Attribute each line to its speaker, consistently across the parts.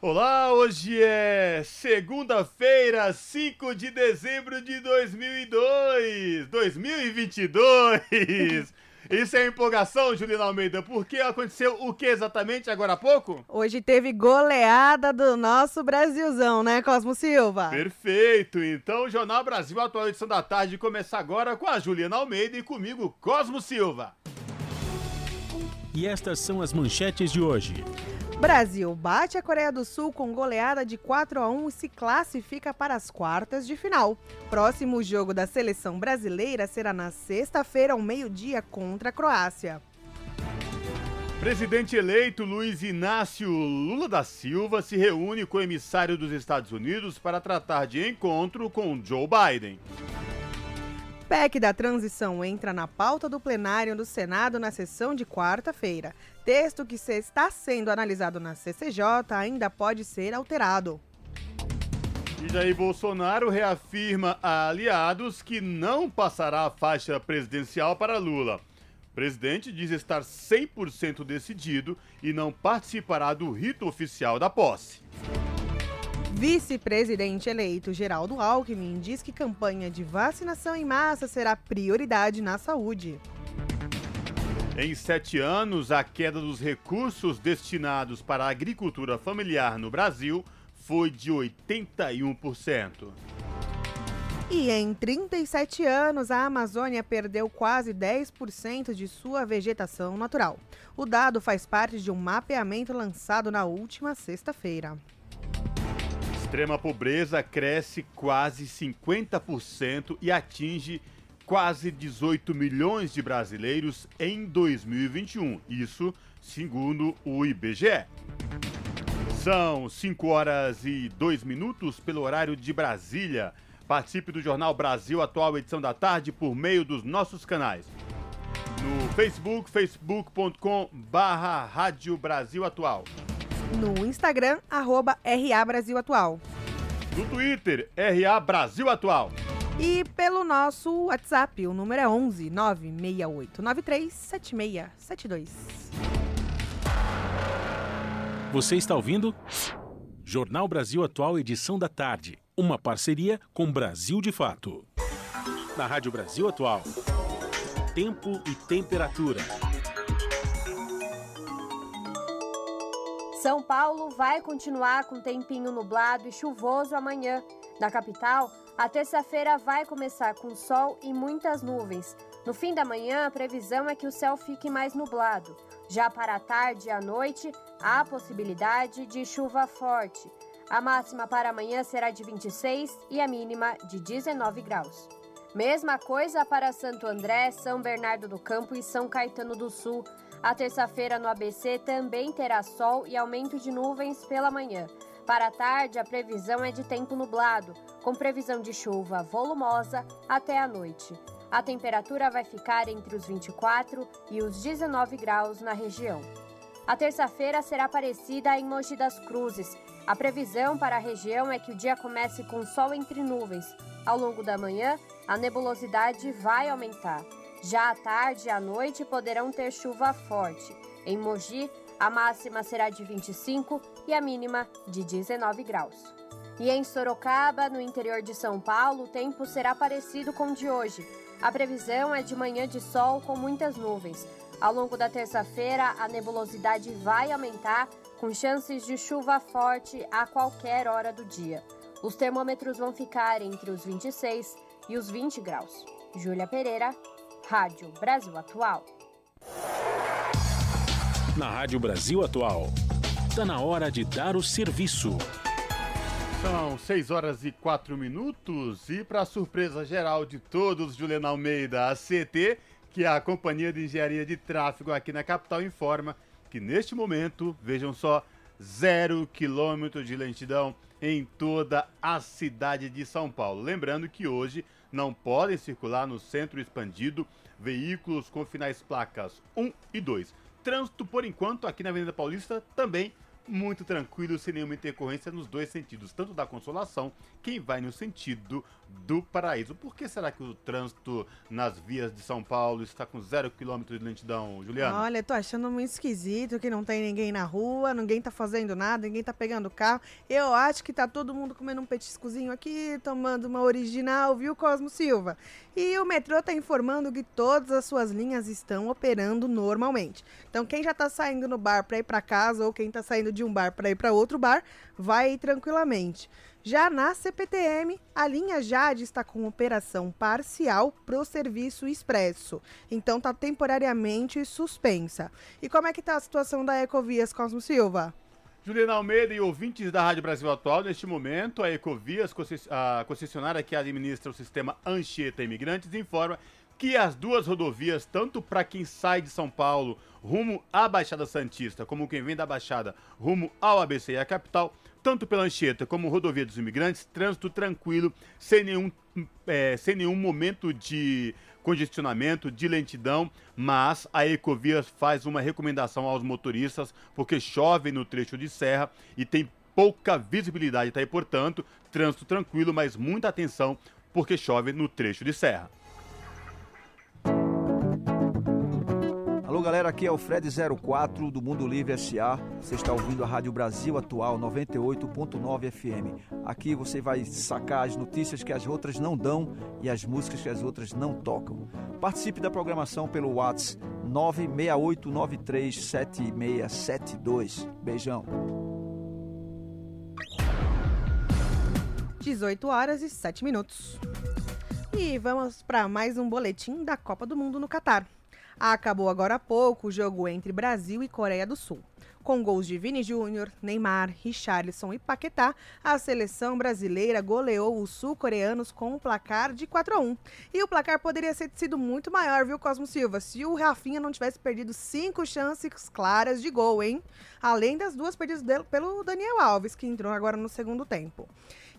Speaker 1: Olá, hoje é segunda-feira, 5 de dezembro de 2002. 2022. Isso é empolgação, Juliana Almeida, porque aconteceu o que exatamente agora há pouco?
Speaker 2: Hoje teve goleada do nosso Brasilzão, né, Cosmo Silva?
Speaker 1: Perfeito. Então, o Jornal Brasil Atual Edição da Tarde começa agora com a Juliana Almeida e comigo, Cosmo Silva.
Speaker 3: E estas são as manchetes de hoje.
Speaker 2: Brasil bate a Coreia do Sul com goleada de 4 a 1 e se classifica para as quartas de final. Próximo jogo da seleção brasileira será na sexta-feira ao meio-dia contra a Croácia.
Speaker 1: Presidente eleito Luiz Inácio Lula da Silva se reúne com o emissário dos Estados Unidos para tratar de encontro com Joe Biden.
Speaker 2: PEC da transição entra na pauta do plenário do Senado na sessão de quarta-feira. Texto que está sendo analisado na CCJ ainda pode ser alterado.
Speaker 1: E Jair Bolsonaro reafirma a aliados que não passará a faixa presidencial para Lula. O presidente diz estar 100% decidido e não participará do rito oficial da posse.
Speaker 2: Vice-presidente eleito Geraldo Alckmin diz que campanha de vacinação em massa será prioridade na saúde.
Speaker 1: Em sete anos, a queda dos recursos destinados para a agricultura familiar no Brasil foi de 81%.
Speaker 2: E em 37 anos, a Amazônia perdeu quase 10% de sua vegetação natural. O dado faz parte de um mapeamento lançado na última sexta-feira.
Speaker 1: Extrema pobreza cresce quase 50% e atinge quase 18 milhões de brasileiros em 2021. Isso segundo o IBGE. São 5 horas e 2 minutos pelo horário de Brasília. Participe do Jornal Brasil Atual, edição da tarde, por meio dos nossos canais. No Facebook, facebook.com barra Rádio Brasil Atual
Speaker 2: no Instagram, arroba RA Brasil Atual.
Speaker 1: No Twitter, RA Brasil Atual.
Speaker 2: E pelo nosso WhatsApp, o número é 11 96893 7672.
Speaker 3: Você está ouvindo? Jornal Brasil Atual, edição da tarde. Uma parceria com Brasil de Fato. Na Rádio Brasil Atual. Tempo e temperatura.
Speaker 4: São Paulo vai continuar com tempinho nublado e chuvoso amanhã. Na capital, a terça-feira vai começar com sol e muitas nuvens. No fim da manhã, a previsão é que o céu fique mais nublado. Já para a tarde e a noite, há possibilidade de chuva forte. A máxima para amanhã será de 26 e a mínima de 19 graus. Mesma coisa para Santo André, São Bernardo do Campo e São Caetano do Sul. A terça-feira no ABC também terá sol e aumento de nuvens pela manhã. Para a tarde, a previsão é de tempo nublado, com previsão de chuva volumosa até a noite. A temperatura vai ficar entre os 24 e os 19 graus na região. A terça-feira será parecida em Mogi das Cruzes. A previsão para a região é que o dia comece com sol entre nuvens. Ao longo da manhã, a nebulosidade vai aumentar. Já à tarde e à noite poderão ter chuva forte. Em Mogi, a máxima será de 25 e a mínima de 19 graus. E em Sorocaba, no interior de São Paulo, o tempo será parecido com o de hoje. A previsão é de manhã de sol com muitas nuvens. Ao longo da terça-feira, a nebulosidade vai aumentar, com chances de chuva forte a qualquer hora do dia. Os termômetros vão ficar entre os 26 e os 20 graus. Júlia Pereira, Rádio Brasil Atual.
Speaker 3: Na Rádio Brasil Atual, está na hora de dar o serviço.
Speaker 1: São 6 horas e 4 minutos e para surpresa geral de todos, Juliana Almeida, a CT, que é a Companhia de Engenharia de Tráfego aqui na capital, informa que neste momento, vejam só, zero quilômetro de lentidão em toda a cidade de São Paulo. Lembrando que hoje não podem circular no centro expandido veículos com finais placas 1 e 2. Trânsito, por enquanto, aqui na Avenida Paulista também muito tranquilo, sem nenhuma intercorrência nos dois sentidos, tanto da Consolação, quem vai no sentido do Paraíso. Por que será que o trânsito nas vias de São Paulo está com zero quilômetro de lentidão, Juliana?
Speaker 2: Olha, tô achando muito esquisito que não tem ninguém na rua, ninguém tá fazendo nada, ninguém tá pegando carro. Eu acho que tá todo mundo comendo um petiscozinho aqui, tomando uma original, viu, Cosmo Silva? E o metrô tá informando que todas as suas linhas estão operando normalmente. Então, quem já tá saindo no bar para ir para casa ou quem tá saindo de um bar para ir para outro bar, vai tranquilamente. Já na CPTM, a linha Jade está com operação parcial para o serviço expresso, então está temporariamente suspensa. E como é que está a situação da Ecovias Cosmo Silva?
Speaker 1: Juliana Almeida e ouvintes da Rádio Brasil Atual, neste momento, a Ecovias, a concessionária que administra o sistema Anchieta Imigrantes, informa que as duas rodovias, tanto para quem sai de São Paulo rumo à Baixada Santista, como quem vem da Baixada rumo ao ABC e à capital, tanto pela Anchieta como rodovia dos imigrantes, trânsito tranquilo, sem nenhum, é, sem nenhum momento de congestionamento, de lentidão, mas a Ecovias faz uma recomendação aos motoristas, porque chove no trecho de serra e tem pouca visibilidade, tá? Portanto, trânsito tranquilo, mas muita atenção, porque chove no trecho de serra.
Speaker 5: Alô galera, aqui é o Fred04 do Mundo Livre SA. Você está ouvindo a Rádio Brasil Atual 98.9 FM. Aqui você vai sacar as notícias que as outras não dão e as músicas que as outras não tocam. Participe da programação pelo WhatsApp 968937672. Beijão.
Speaker 2: 18 horas e 7 minutos. E vamos para mais um boletim da Copa do Mundo no Catar. Acabou agora há pouco o jogo entre Brasil e Coreia do Sul. Com gols de Vini Júnior, Neymar, Richarlison e Paquetá, a seleção brasileira goleou os sul-coreanos com um placar de 4 a 1. E o placar poderia ter sido muito maior, viu, Cosmo Silva, se o Rafinha não tivesse perdido cinco chances claras de gol, hein? Além das duas perdidas pelo Daniel Alves, que entrou agora no segundo tempo.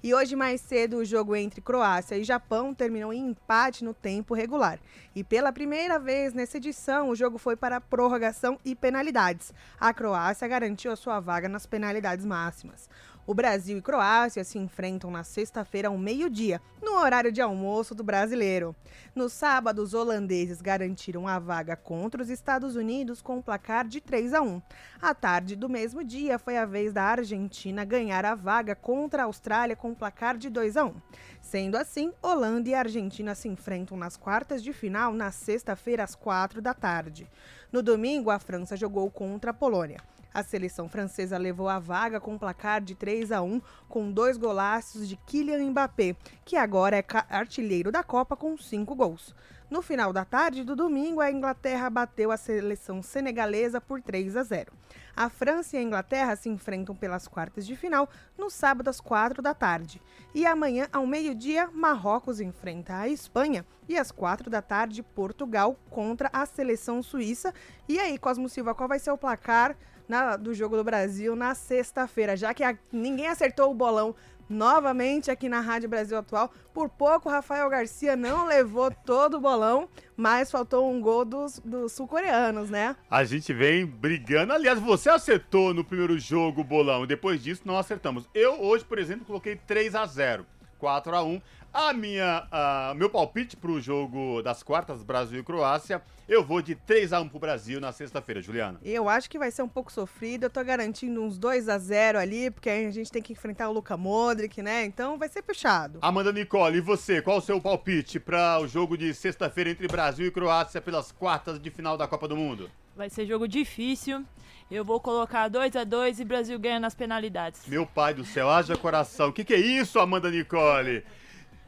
Speaker 2: E hoje mais cedo o jogo entre Croácia e Japão terminou em empate no tempo regular. E pela primeira vez nessa edição, o jogo foi para prorrogação e penalidades. A Croácia garantiu a sua vaga nas penalidades máximas. O Brasil e Croácia se enfrentam na sexta-feira ao meio-dia, no horário de almoço do brasileiro. No sábado, os holandeses garantiram a vaga contra os Estados Unidos com um placar de 3 a 1. À tarde do mesmo dia, foi a vez da Argentina ganhar a vaga contra a Austrália com um placar de 2 a 1. Sendo assim, Holanda e Argentina se enfrentam nas quartas de final na sexta-feira às 4 da tarde. No domingo, a França jogou contra a Polônia. A seleção francesa levou a vaga com um placar de 3 a 1, com dois golaços de Kylian Mbappé, que agora é artilheiro da Copa com cinco gols. No final da tarde do domingo, a Inglaterra bateu a seleção senegalesa por 3 a 0. A França e a Inglaterra se enfrentam pelas quartas de final no sábado às 4 da tarde. E amanhã, ao meio-dia, Marrocos enfrenta a Espanha e às 4 da tarde, Portugal contra a seleção suíça. E aí, Cosmo Silva, qual vai ser o placar na, do jogo do Brasil na sexta-feira, já que a, ninguém acertou o bolão novamente aqui na Rádio Brasil Atual. Por pouco, Rafael Garcia não levou todo o bolão, mas faltou um gol dos, dos sul-coreanos, né?
Speaker 1: A gente vem brigando. Aliás, você acertou no primeiro jogo o bolão, depois disso não acertamos. Eu hoje, por exemplo, coloquei 3 a 0 4 a 1 a minha, uh, meu palpite para o jogo das quartas Brasil e Croácia, eu vou de 3 a 1 pro Brasil na sexta-feira, Juliana.
Speaker 2: Eu acho que vai ser um pouco sofrido, eu tô garantindo uns 2 a 0 ali, porque a gente tem que enfrentar o Luca Modric, né? Então vai ser puxado.
Speaker 1: Amanda Nicole, e você, qual o seu palpite para o jogo de sexta-feira entre Brasil e Croácia pelas quartas de final da Copa do Mundo?
Speaker 6: Vai ser jogo difícil. Eu vou colocar 2 a 2 e Brasil ganha nas penalidades.
Speaker 1: Meu pai do céu, haja coração. O que, que é isso, Amanda Nicole?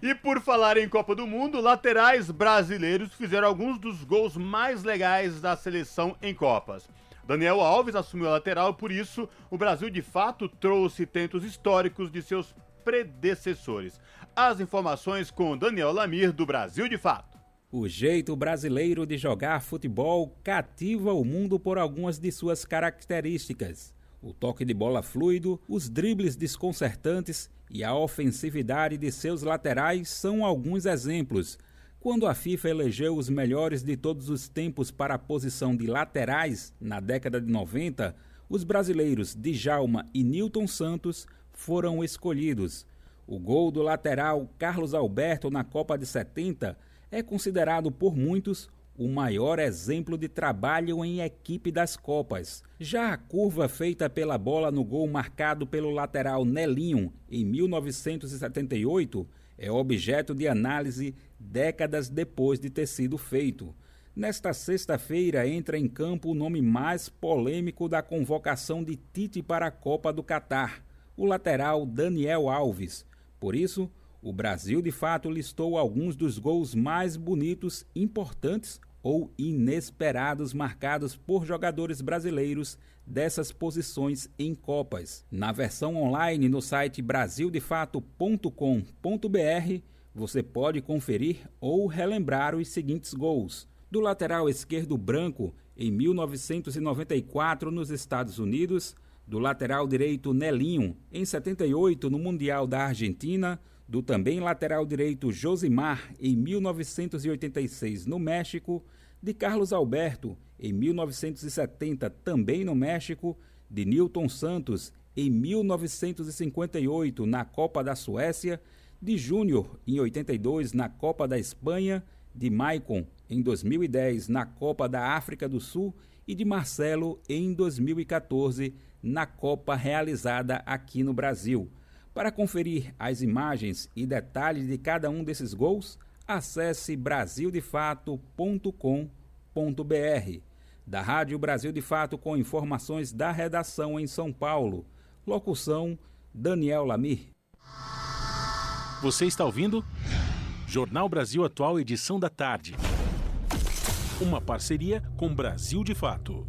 Speaker 1: E por falar em Copa do Mundo, laterais brasileiros fizeram alguns dos gols mais legais da seleção em Copas. Daniel Alves assumiu a lateral, por isso o Brasil de fato trouxe tentos históricos de seus predecessores. As informações com Daniel Lamir, do Brasil de Fato.
Speaker 7: O jeito brasileiro de jogar futebol cativa o mundo por algumas de suas características. O toque de bola fluido, os dribles desconcertantes e a ofensividade de seus laterais são alguns exemplos. Quando a FIFA elegeu os melhores de todos os tempos para a posição de laterais na década de 90, os brasileiros Djalma e Newton Santos foram escolhidos. O gol do lateral Carlos Alberto na Copa de 70 é considerado por muitos o maior exemplo de trabalho em equipe das Copas. Já a curva feita pela bola no gol marcado pelo lateral Nelinho em 1978 é objeto de análise décadas depois de ter sido feito. Nesta sexta-feira entra em campo o nome mais polêmico da convocação de Tite para a Copa do Catar, o lateral Daniel Alves. Por isso, o Brasil de fato listou alguns dos gols mais bonitos, importantes ou inesperados marcados por jogadores brasileiros dessas posições em Copas. Na versão online no site brasildefato.com.br, você pode conferir ou relembrar os seguintes gols. Do lateral esquerdo branco em 1994 nos Estados Unidos, do lateral direito Nelinho em 78 no Mundial da Argentina, do também lateral direito Josimar em 1986 no México, de Carlos Alberto em 1970 também no México, de Newton Santos em 1958 na Copa da Suécia, de Júnior em 82 na Copa da Espanha, de Maicon em 2010 na Copa da África do Sul e de Marcelo em 2014 na Copa realizada aqui no Brasil. Para conferir as imagens e detalhes de cada um desses gols, acesse brasildefato.com.br. Da Rádio Brasil de Fato com informações da redação em São Paulo. Locução: Daniel Lamir.
Speaker 3: Você está ouvindo? Jornal Brasil Atual, edição da tarde. Uma parceria com Brasil de Fato.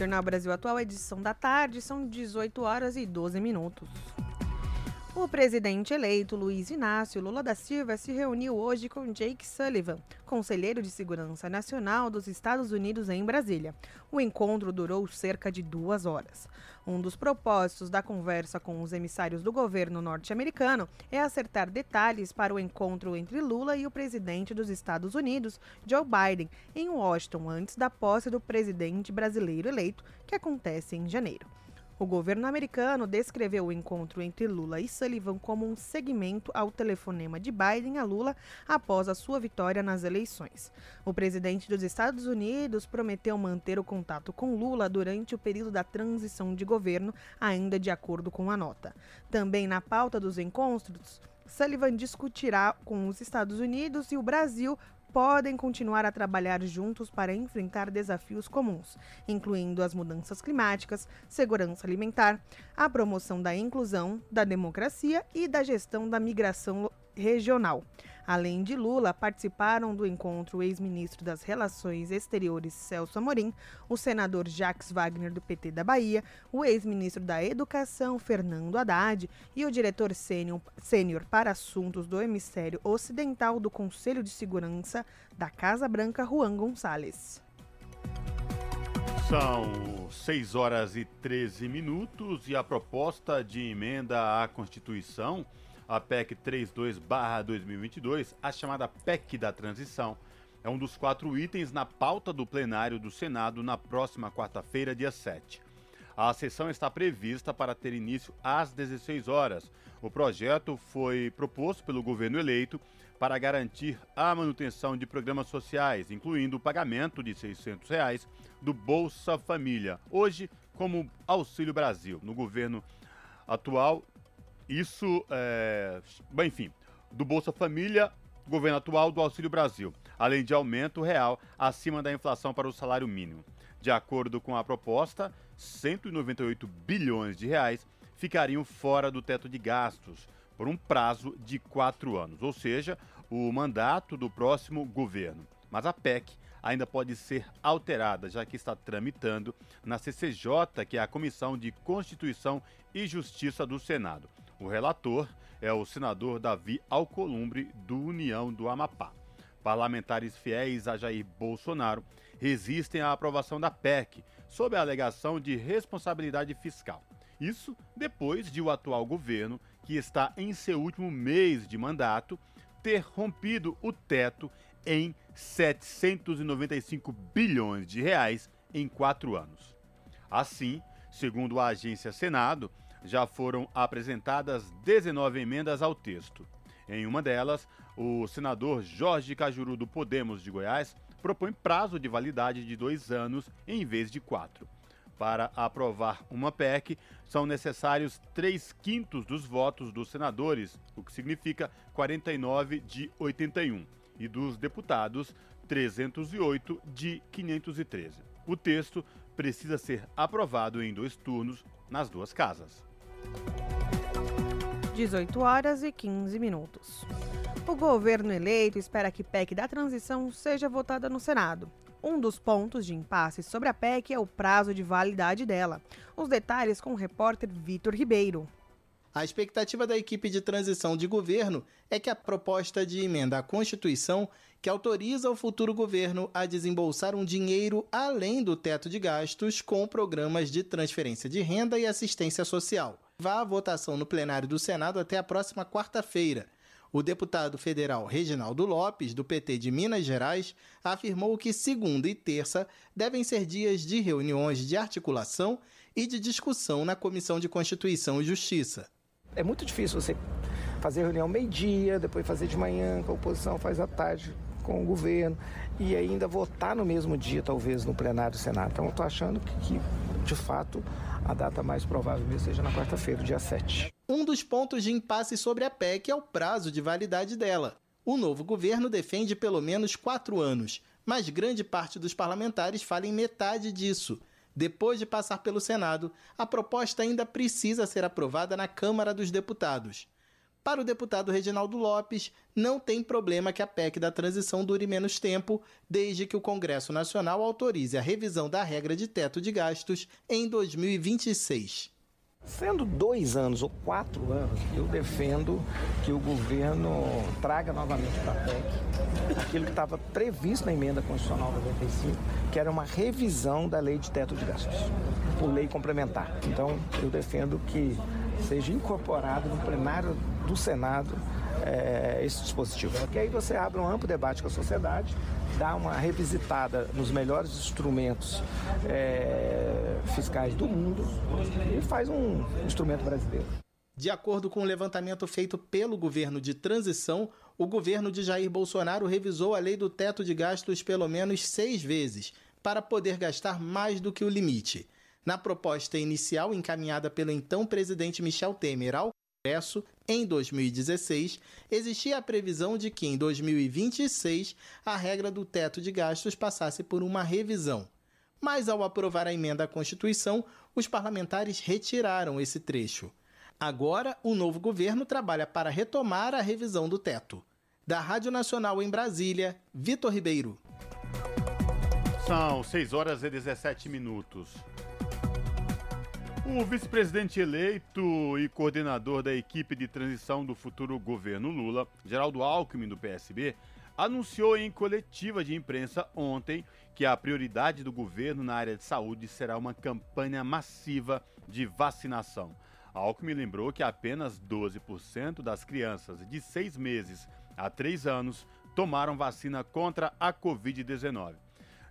Speaker 2: Jornal Brasil Atual, edição da tarde, são 18 horas e 12 minutos. O presidente eleito Luiz Inácio Lula da Silva se reuniu hoje com Jake Sullivan, conselheiro de Segurança Nacional dos Estados Unidos em Brasília. O encontro durou cerca de duas horas. Um dos propósitos da conversa com os emissários do governo norte-americano é acertar detalhes para o encontro entre Lula e o presidente dos Estados Unidos, Joe Biden, em Washington, antes da posse do presidente brasileiro eleito, que acontece em janeiro. O governo americano descreveu o encontro entre Lula e Sullivan como um segmento ao telefonema de Biden a Lula após a sua vitória nas eleições. O presidente dos Estados Unidos prometeu manter o contato com Lula durante o período da transição de governo, ainda de acordo com a nota. Também na pauta dos encontros, Sullivan discutirá com os Estados Unidos e o Brasil podem continuar a trabalhar juntos para enfrentar desafios comuns, incluindo as mudanças climáticas, segurança alimentar, a promoção da inclusão, da democracia e da gestão da migração regional. Além de Lula, participaram do encontro o ex-ministro das Relações Exteriores Celso Amorim, o senador Jacques Wagner do PT da Bahia, o ex-ministro da Educação Fernando Haddad e o diretor sênior para assuntos do hemisfério ocidental do Conselho de Segurança da Casa Branca, Juan Gonçalves.
Speaker 1: São 6 horas e 13 minutos e a proposta de emenda à Constituição a PEC 32/2022, a chamada PEC da transição. É um dos quatro itens na pauta do plenário do Senado na próxima quarta-feira, dia 7. A sessão está prevista para ter início às 16 horas. O projeto foi proposto pelo governo eleito para garantir a manutenção de programas sociais, incluindo o pagamento de 600 reais do Bolsa Família, hoje como Auxílio Brasil. No governo atual, isso, é, enfim, do Bolsa Família, governo atual do Auxílio Brasil. além de aumento real acima da inflação para o salário mínimo. De acordo com a proposta, 198 bilhões de reais ficariam fora do teto de gastos por um prazo de quatro anos, ou seja, o mandato do próximo governo. Mas a PEC ainda pode ser alterada, já que está tramitando na CCJ, que é a Comissão de Constituição e Justiça do Senado. O relator é o senador Davi Alcolumbre, do União do Amapá. Parlamentares fiéis a Jair Bolsonaro resistem à aprovação da PEC, sob a alegação de responsabilidade fiscal. Isso depois de o atual governo, que está em seu último mês de mandato, ter rompido o teto em 795 bilhões de reais em quatro anos. Assim, segundo a agência Senado, já foram apresentadas 19 emendas ao texto. Em uma delas, o senador Jorge Cajuru do Podemos de Goiás propõe prazo de validade de dois anos em vez de quatro. Para aprovar uma PEC, são necessários três quintos dos votos dos senadores, o que significa 49 de 81, e dos deputados, 308 de 513. O texto precisa ser aprovado em dois turnos nas duas casas.
Speaker 2: 18 horas e 15 minutos. O governo eleito espera que PEC da transição seja votada no Senado. Um dos pontos de impasse sobre a PEC é o prazo de validade dela. Os detalhes com o repórter Vitor Ribeiro.
Speaker 8: A expectativa da equipe de transição de governo é que a proposta de emenda à Constituição, que autoriza o futuro governo a desembolsar um dinheiro além do teto de gastos com programas de transferência de renda e assistência social, vá à votação no plenário do Senado até a próxima quarta-feira. O deputado federal Reginaldo Lopes, do PT de Minas Gerais, afirmou que segunda e terça devem ser dias de reuniões de articulação e de discussão na Comissão de Constituição e Justiça.
Speaker 9: É muito difícil você fazer reunião meio-dia, depois fazer de manhã com a oposição, faz à tarde com o governo e ainda votar no mesmo dia, talvez, no plenário do Senado. Então, eu estou achando que, que, de fato, a data mais provável mesmo seja na quarta-feira, dia 7.
Speaker 8: Um dos pontos de impasse sobre a PEC é o prazo de validade dela. O novo governo defende pelo menos quatro anos, mas grande parte dos parlamentares fala em metade disso. Depois de passar pelo Senado, a proposta ainda precisa ser aprovada na Câmara dos Deputados. Para o deputado Reginaldo Lopes, não tem problema que a PEC da transição dure menos tempo, desde que o Congresso Nacional autorize a revisão da regra de teto de gastos em 2026.
Speaker 9: Sendo dois anos ou quatro anos, eu defendo que o governo traga novamente para a PEC aquilo que estava previsto na emenda constitucional 95, que era uma revisão da lei de teto de gastos, por lei complementar. Então, eu defendo que seja incorporado no plenário do Senado é, esse dispositivo. Porque aí você abre um amplo debate com a sociedade, dá uma revisitada nos melhores instrumentos é, fiscais do mundo e faz um instrumento brasileiro.
Speaker 8: De acordo com o um levantamento feito pelo governo de transição, o governo de Jair Bolsonaro revisou a lei do teto de gastos pelo menos seis vezes para poder gastar mais do que o limite. Na proposta inicial encaminhada pelo então presidente Michel Temer ao Congresso, em 2016, existia a previsão de que em 2026 a regra do teto de gastos passasse por uma revisão. Mas ao aprovar a emenda à Constituição, os parlamentares retiraram esse trecho. Agora, o novo governo trabalha para retomar a revisão do teto. Da Rádio Nacional em Brasília, Vitor Ribeiro.
Speaker 1: São 6 horas e 17 minutos. O vice-presidente eleito e coordenador da equipe de transição do futuro governo Lula, Geraldo Alckmin, do PSB, anunciou em coletiva de imprensa ontem que a prioridade do governo na área de saúde será uma campanha massiva de vacinação. Alckmin lembrou que apenas 12% das crianças de seis meses a três anos tomaram vacina contra a Covid-19.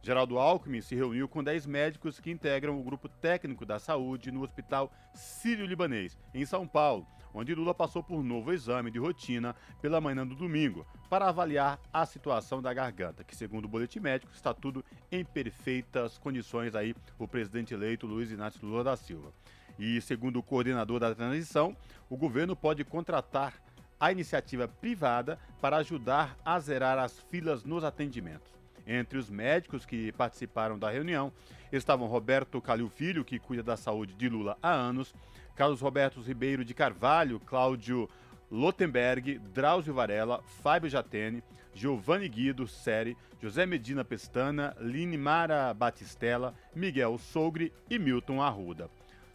Speaker 1: Geraldo Alckmin se reuniu com 10 médicos que integram o grupo técnico da saúde no Hospital Sírio-Libanês, em São Paulo, onde Lula passou por novo exame de rotina pela manhã do domingo para avaliar a situação da garganta, que segundo o boletim médico está tudo em perfeitas condições aí o presidente eleito Luiz Inácio Lula da Silva. E segundo o coordenador da transição, o governo pode contratar a iniciativa privada para ajudar a zerar as filas nos atendimentos. Entre os médicos que participaram da reunião estavam Roberto Calil Filho, que cuida da saúde de Lula há anos, Carlos Roberto Ribeiro de Carvalho, Cláudio Lotenberg, Drauzio Varela, Fábio Jatene, Giovanni Guido Seri, José Medina Pestana, Line Mara Batistella, Miguel Sogre e Milton Arruda.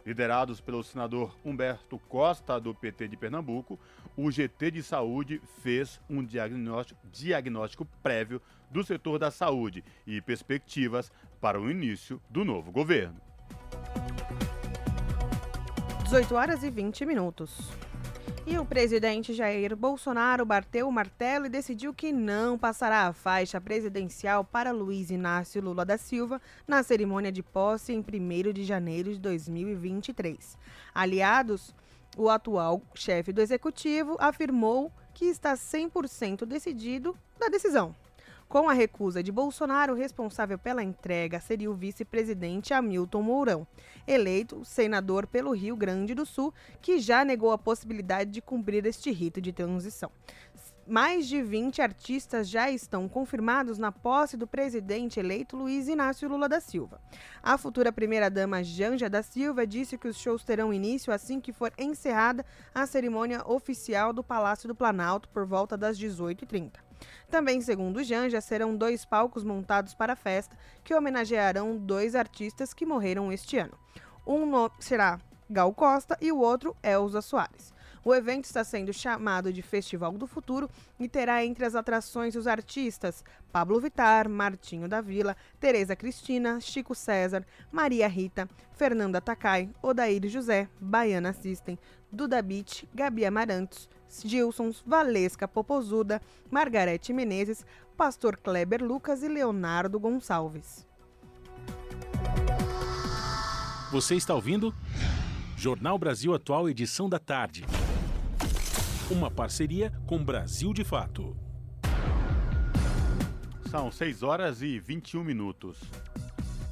Speaker 1: Liderados pelo senador Humberto Costa, do PT de Pernambuco, o GT de Saúde fez um diagnóstico, diagnóstico prévio do setor da saúde e perspectivas para o início do novo governo.
Speaker 2: 18 horas e 20 minutos. E o presidente Jair Bolsonaro bateu o martelo e decidiu que não passará a faixa presidencial para Luiz Inácio Lula da Silva na cerimônia de posse em 1 de janeiro de 2023. Aliados, o atual chefe do executivo afirmou que está 100% decidido da decisão. Com a recusa de Bolsonaro, o responsável pela entrega seria o vice-presidente Hamilton Mourão, eleito senador pelo Rio Grande do Sul, que já negou a possibilidade de cumprir este rito de transição. Mais de 20 artistas já estão confirmados na posse do presidente eleito Luiz Inácio Lula da Silva. A futura primeira-dama Janja da Silva disse que os shows terão início assim que for encerrada a cerimônia oficial do Palácio do Planalto por volta das 18h30. Também, segundo Janja, serão dois palcos montados para a festa que homenagearão dois artistas que morreram este ano. Um será Gal Costa e o outro Elza Soares. O evento está sendo chamado de Festival do Futuro e terá entre as atrações os artistas Pablo Vitar, Martinho da Vila, Tereza Cristina, Chico César, Maria Rita, Fernanda Takai, Odair José, Baiana System, Duda Beach, Gabi Amarantos, Gilsons, Valesca Popozuda, Margarete Menezes, Pastor Kleber Lucas e Leonardo Gonçalves.
Speaker 3: Você está ouvindo? Jornal Brasil Atual, edição da tarde. Uma parceria com Brasil de Fato.
Speaker 1: São 6 horas e 21 minutos.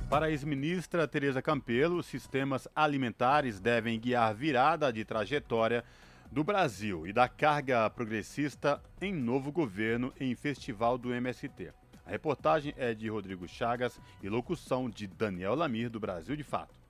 Speaker 1: Para a ex-ministra Tereza Campelo, sistemas alimentares devem guiar virada de trajetória do Brasil e da carga progressista em novo governo em festival do MST. A reportagem é de Rodrigo Chagas e locução de Daniel Lamir, do Brasil de Fato.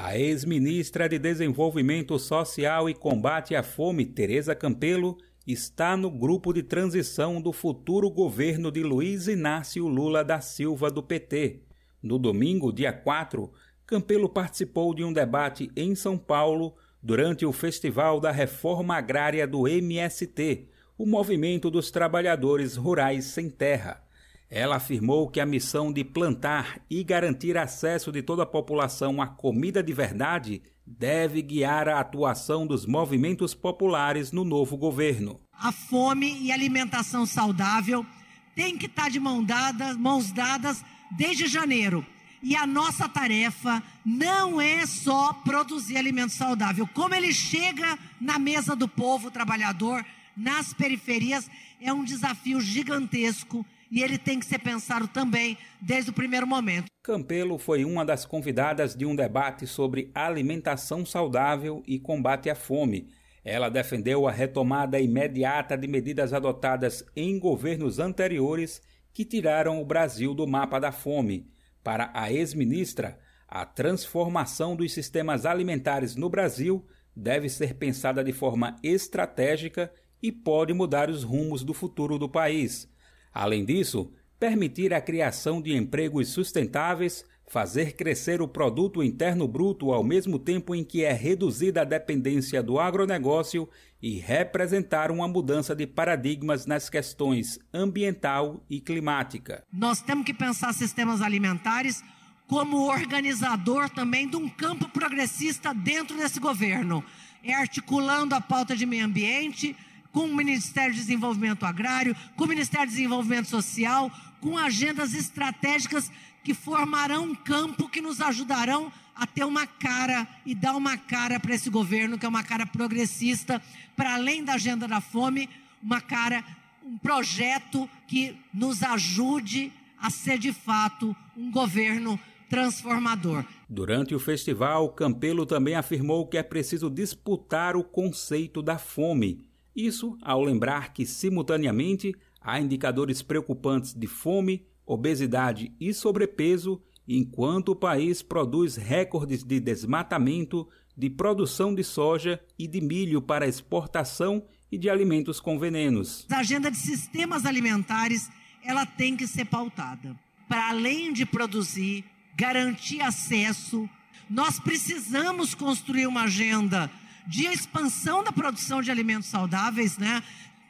Speaker 7: A ex-ministra de Desenvolvimento Social e Combate à Fome, Tereza Campelo, está no grupo de transição do futuro governo de Luiz Inácio Lula da Silva do PT. No domingo, dia 4, Campelo participou de um debate em São Paulo durante o Festival da Reforma Agrária do MST, o Movimento dos Trabalhadores Rurais Sem Terra. Ela afirmou que a missão de plantar e garantir acesso de toda a população à comida de verdade deve guiar a atuação dos movimentos populares no novo governo.
Speaker 10: A fome e alimentação saudável têm que estar de mão dadas, mãos dadas desde janeiro e a nossa tarefa não é só produzir alimento saudável. Como ele chega na mesa do povo trabalhador, nas periferias, é um desafio gigantesco e ele tem que ser pensado também desde o primeiro momento.
Speaker 7: Campelo foi uma das convidadas de um debate sobre alimentação saudável e combate à fome. Ela defendeu a retomada imediata de medidas adotadas em governos anteriores que tiraram o Brasil do mapa da fome. Para a ex-ministra, a transformação dos sistemas alimentares no Brasil deve ser pensada de forma estratégica e pode mudar os rumos do futuro do país. Além disso, permitir a criação de empregos sustentáveis, fazer crescer o produto interno bruto ao mesmo tempo em que é reduzida a dependência do agronegócio e representar uma mudança de paradigmas nas questões ambiental e climática.
Speaker 10: Nós temos que pensar sistemas alimentares como organizador também de um campo progressista dentro desse governo, é articulando a pauta de meio ambiente com o Ministério de Desenvolvimento Agrário, com o Ministério de Desenvolvimento Social, com agendas estratégicas que formarão um campo que nos ajudarão a ter uma cara e dar uma cara para esse governo, que é uma cara progressista, para além da agenda da fome, uma cara, um projeto que nos ajude a ser de fato um governo transformador.
Speaker 7: Durante o festival, Campelo também afirmou que é preciso disputar o conceito da fome Isso ao lembrar que, simultaneamente, há indicadores preocupantes de fome, obesidade e sobrepeso, enquanto o país produz recordes de desmatamento, de produção de soja e de milho para exportação e de alimentos com venenos.
Speaker 10: A agenda de sistemas alimentares, ela tem que ser pautada. Para além de produzir, garantir acesso, nós precisamos construir uma agenda de expansão da produção de alimentos saudáveis, né?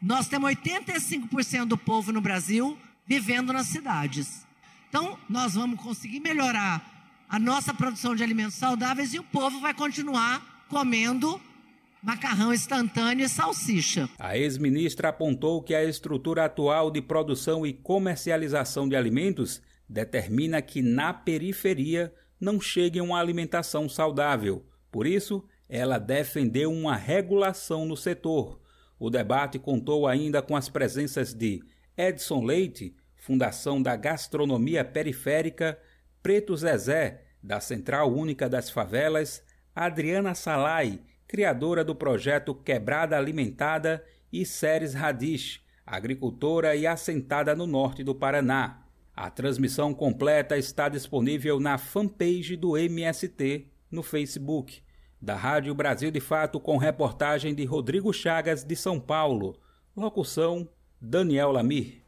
Speaker 10: Nós temos 85% do povo no Brasil vivendo nas cidades. Então, nós vamos conseguir melhorar a nossa produção de alimentos saudáveis e o povo vai continuar comendo macarrão instantâneo e salsicha.
Speaker 7: A ex-ministra apontou que a estrutura atual de produção e comercialização de alimentos determina que na periferia não chegue uma alimentação saudável. Por isso, ela defendeu uma regulação no setor. O debate contou ainda com as presenças de Edson Leite, Fundação da Gastronomia Periférica, Preto Zezé, da Central Única das Favelas, Adriana Salai, criadora do projeto Quebrada Alimentada, e Séries Radish, agricultora e assentada no norte do Paraná. A transmissão completa está disponível na fanpage do MST no Facebook. Da Rádio Brasil de Fato, com reportagem de Rodrigo Chagas, de São Paulo. Locução: Daniel Lamir.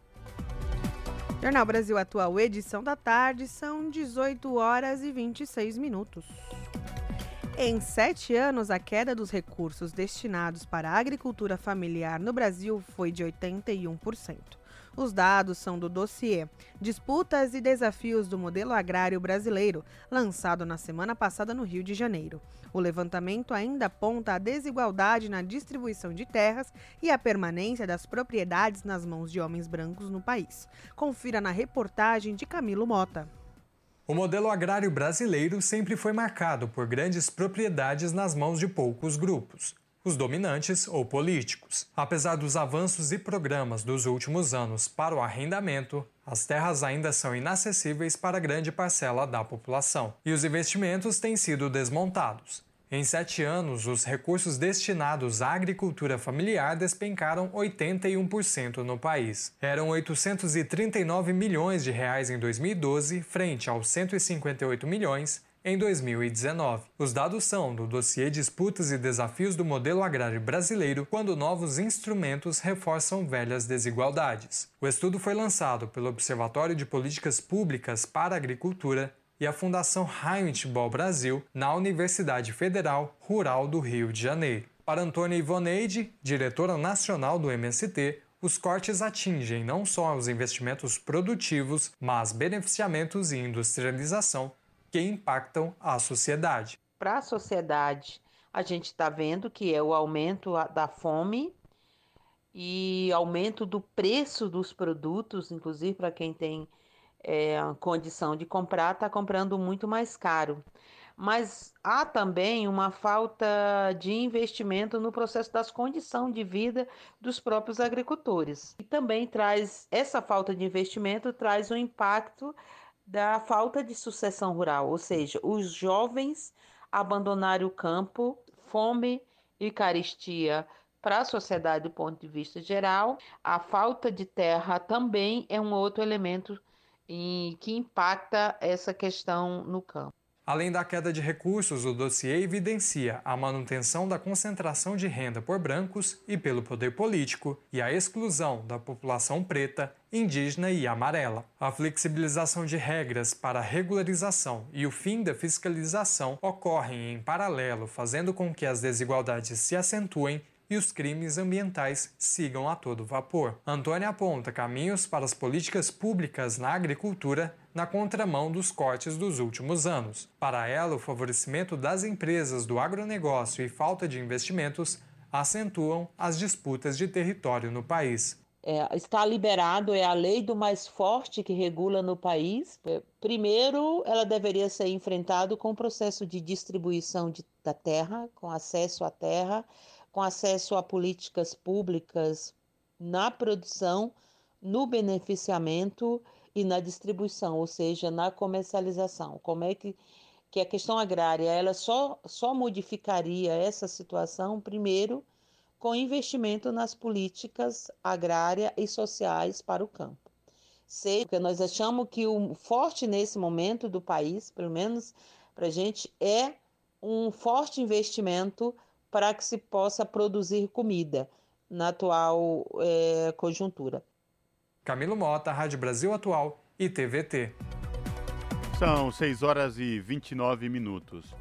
Speaker 2: Jornal Brasil Atual, edição da tarde, são 18 horas e 26 minutos. Em sete anos, a queda dos recursos destinados para a agricultura familiar no Brasil foi de 81%. Os dados são do dossiê Disputas e Desafios do Modelo Agrário Brasileiro, lançado na semana passada no Rio de Janeiro. O levantamento ainda aponta a desigualdade na distribuição de terras e a permanência das propriedades nas mãos de homens brancos no país. Confira na reportagem de Camilo Mota.
Speaker 11: O modelo agrário brasileiro sempre foi marcado por grandes propriedades nas mãos de poucos grupos os dominantes ou políticos. Apesar dos avanços e programas dos últimos anos para o arrendamento, as terras ainda são inacessíveis para grande parcela da população e os investimentos têm sido desmontados. Em sete anos, os recursos destinados à agricultura familiar despencaram 81% no país. Eram 839 milhões de reais em 2012, frente aos 158 milhões em 2019. Os dados são do dossiê Disputas e Desafios do Modelo Agrário Brasileiro, quando novos instrumentos reforçam velhas desigualdades. O estudo foi lançado pelo Observatório de Políticas Públicas para a Agricultura e a Fundação Heinrich Ball Brasil na Universidade Federal Rural do Rio de Janeiro. Para Antônia Ivoneide, diretora nacional do MST, os cortes atingem não só os investimentos produtivos, mas beneficiamentos e industrialização que impactam a sociedade.
Speaker 12: Para a sociedade, a gente está vendo que é o aumento da fome e aumento do preço dos produtos, inclusive para quem tem é, condição de comprar, está comprando muito mais caro. Mas há também uma falta de investimento no processo das condições de vida dos próprios agricultores. E também traz essa falta de investimento traz um impacto da falta de sucessão rural, ou seja, os jovens abandonarem o campo, fome e caristia para a sociedade do ponto de vista geral. A falta de terra também é um outro elemento em, que impacta essa questão no campo.
Speaker 11: Além da queda de recursos, o dossiê evidencia a manutenção da concentração de renda por brancos e pelo poder político e a exclusão da população preta, indígena e amarela. A flexibilização de regras para regularização e o fim da fiscalização ocorrem em paralelo, fazendo com que as desigualdades se acentuem e os crimes ambientais sigam a todo vapor. Antônia aponta caminhos para as políticas públicas na agricultura na contramão dos cortes dos últimos anos. Para ela, o favorecimento das empresas do agronegócio e falta de investimentos acentuam as disputas de território no país.
Speaker 12: É, está liberado, é a lei do mais forte que regula no país. É, primeiro, ela deveria ser enfrentada com o processo de distribuição de, da terra, com acesso à terra, com acesso a políticas públicas na produção, no beneficiamento e na distribuição, ou seja, na comercialização. Como é que, que a questão agrária ela só, só modificaria essa situação, primeiro, com investimento nas políticas agrárias e sociais para o campo. Sei que nós achamos que o forte nesse momento do país, pelo menos para a gente, é um forte investimento para que se possa produzir comida na atual é, conjuntura.
Speaker 11: Camilo Mota, Rádio Brasil Atual e TVT.
Speaker 1: São 6 horas e 29 minutos.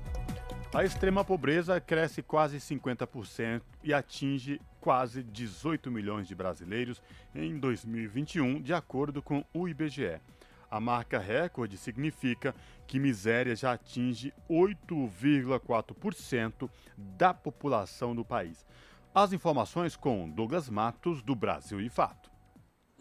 Speaker 1: A extrema pobreza cresce quase 50% e atinge quase 18 milhões de brasileiros em 2021, de acordo com o IBGE. A marca recorde significa que miséria já atinge 8,4% da população do país. As informações com Douglas Matos, do Brasil e Fato.